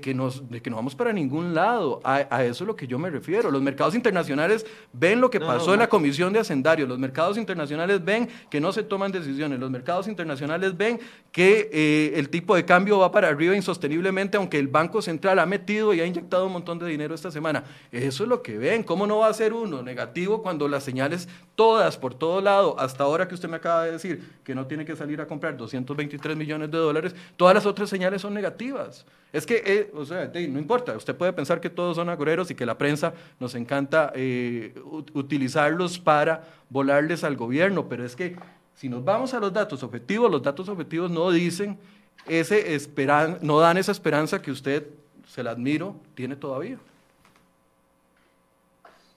que, nos, de que no vamos para ningún lado. A, eso es lo que yo me refiero. Los mercados internacionales ven lo que pasó en la Comisión de Hacendarios. Los mercados internacionales ven que no se toman decisiones. Los mercados internacionales ven que eh, el tipo de cambio va para arriba insosteniblemente, aunque el Banco Central ha metido y ha inyectado un montón de dinero esta semana. Eso es lo que ven. ¿Cómo no va a ser uno negativo cuando las señales todas, por todo lado, hasta ahora que usted me acaba de decir que no tiene que salir a comprar 223 millones de dólares, todas las otras señales son negativas? Es que, o sea, no importa, usted puede pensar que todos son agoreros y que la prensa nos encanta eh, utilizarlos para volarles al gobierno, pero es que si nos vamos a los datos objetivos, los datos objetivos no dicen ese esperan, no dan esa esperanza que usted, se la admiro, tiene todavía.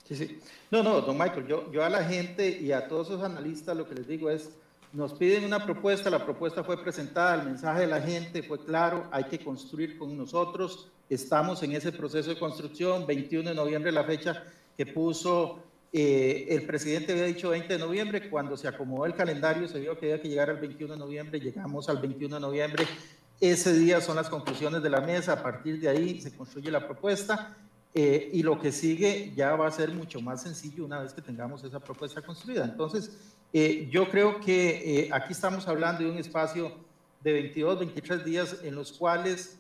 Sí, sí. No, no, don Michael, yo, yo a la gente y a todos esos analistas lo que les digo es, nos piden una propuesta, la propuesta fue presentada, el mensaje de la gente fue claro, hay que construir con nosotros, estamos en ese proceso de construcción, 21 de noviembre la fecha que puso Eh, el presidente había dicho 20 de noviembre, cuando se acomodó el calendario se vio que había que llegar al 21 de noviembre, llegamos al 21 de noviembre, ese día son las conclusiones de la mesa, a partir de ahí se construye la propuesta eh, y lo que sigue ya va a ser mucho más sencillo una vez que tengamos esa propuesta construida. Entonces, eh, yo creo que aquí estamos hablando de un espacio de 22, 23 días en los cuales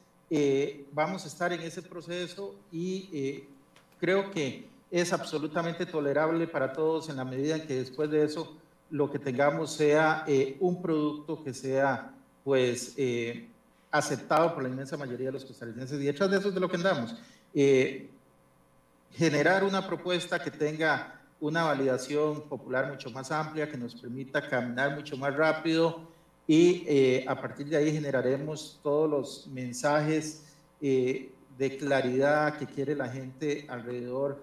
vamos a estar en ese proceso y creo que es absolutamente tolerable para todos en la medida en que después de eso lo que tengamos sea eh, un producto que sea pues eh, aceptado por la inmensa mayoría de los costarricenses y detrás de eso es de lo que andamos. Eh, generar una propuesta que tenga una validación popular mucho más amplia, que nos permita caminar mucho más rápido y a partir de ahí generaremos todos los mensajes de claridad que quiere la gente alrededor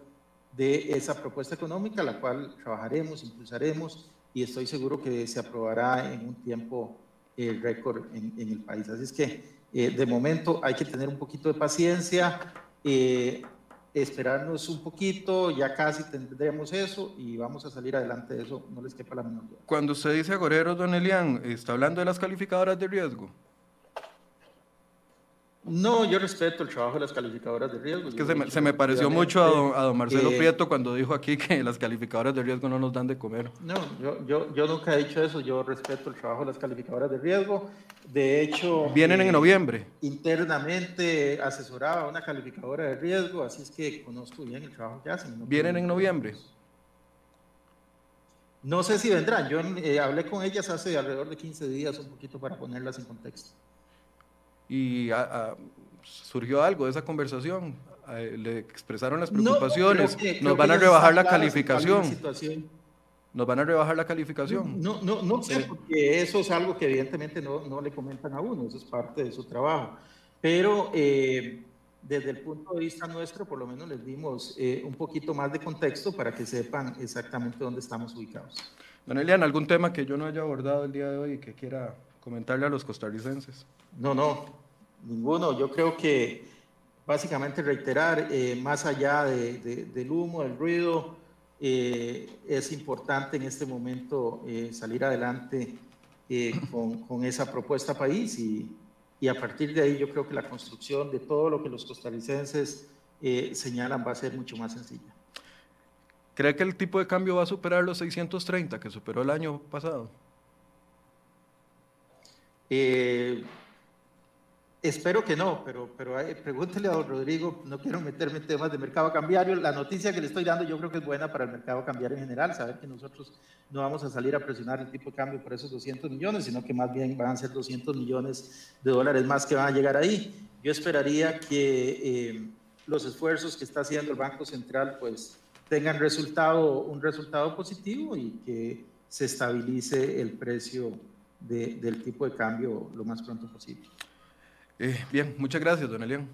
de esa propuesta económica, la cual trabajaremos, impulsaremos y estoy seguro que se aprobará en un tiempo eh, récord en, el país. Así es que eh, de momento hay que tener un poquito de paciencia, eh, esperarnos un poquito, ya casi tendremos eso y vamos a salir adelante de eso, no les quepa la menor duda. Cuando usted dice agorero, don Elian, ¿está hablando de las calificadoras de riesgo? No, yo respeto el trabajo de las calificadoras de riesgo. Es que se me, pareció mucho a don, Marcelo eh, Prieto cuando dijo aquí que las calificadoras de riesgo no nos dan de comer. No, yo, yo, yo nunca he dicho eso, yo respeto el trabajo de las calificadoras de riesgo. De hecho... Vienen en eh, noviembre. Internamente asesoraba una calificadora de riesgo, así es que conozco bien el trabajo que hacen. Vienen en noviembre. No sé si vendrán, yo eh, hablé con ellas hace alrededor de 15 días, un poquito para ponerlas en contexto y surgió algo de esa conversación. le expresaron las preocupaciones. Nos van a rebajar la calificación. Nos van a rebajar la calificación. No, no, no sé, porque eso es algo que evidentemente no, no, le comentan a uno, eso es parte de su trabajo. Pero eh, desde el punto de vista nuestro, por lo menos les dimos eh, un poquito más de contexto para que sepan exactamente dónde estamos ubicados. Don Elian, ¿algún tema que yo no haya abordado el día de hoy y que quiera comentarle a los costarricenses? No, no, ninguno. Yo creo que básicamente reiterar, eh, más allá del humo, del ruido, eh, es importante en este momento eh, salir adelante con, esa propuesta país y, y, a partir de ahí yo creo que la construcción de todo lo que los costarricenses señalan va a ser mucho más sencilla. ¿Cree que el tipo de cambio va a superar los 630 que superó el año pasado? Eh, Espero que no, pero, pero pregúntele a don Rodrigo, no quiero meterme en temas de mercado cambiario. La noticia que le estoy dando yo creo que es buena para el mercado cambiario en general, saber que nosotros no vamos a salir a presionar el tipo de cambio por esos 200 millones, sino que más bien van a ser 200 millones de dólares más que van a llegar ahí. Yo esperaría que eh, los esfuerzos que está haciendo el Banco Central pues tengan resultado, un resultado positivo y que se estabilice el precio del tipo de cambio lo más pronto posible. Eh, bien, muchas gracias, don Elian,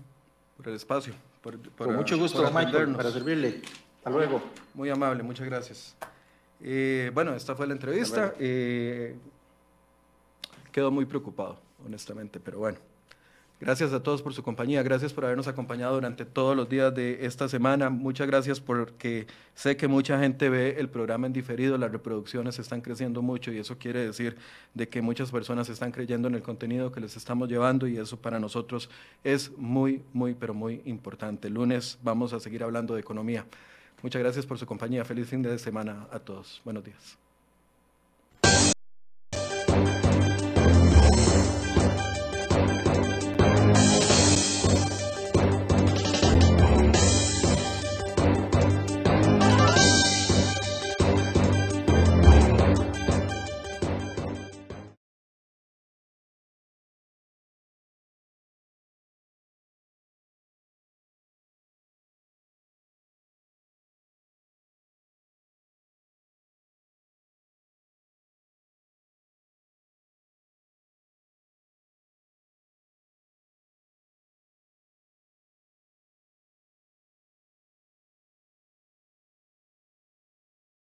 por el espacio. Por, Con mucho gusto, Michael, para servirle. Hasta luego. Muy amable, muchas gracias. Eh, bueno, esta fue la entrevista. Eh, quedó muy preocupado, honestamente, pero bueno. Gracias a todos por su compañía, gracias por habernos acompañado durante todos los días de esta semana. Muchas gracias porque sé que mucha gente ve el programa en diferido, las reproducciones están creciendo mucho y eso quiere decir de que muchas personas están creyendo en el contenido que les estamos llevando y eso para nosotros es muy, muy, pero muy importante. Lunes vamos a seguir hablando de economía. Muchas gracias por su compañía. Feliz fin de semana a todos. Buenos días.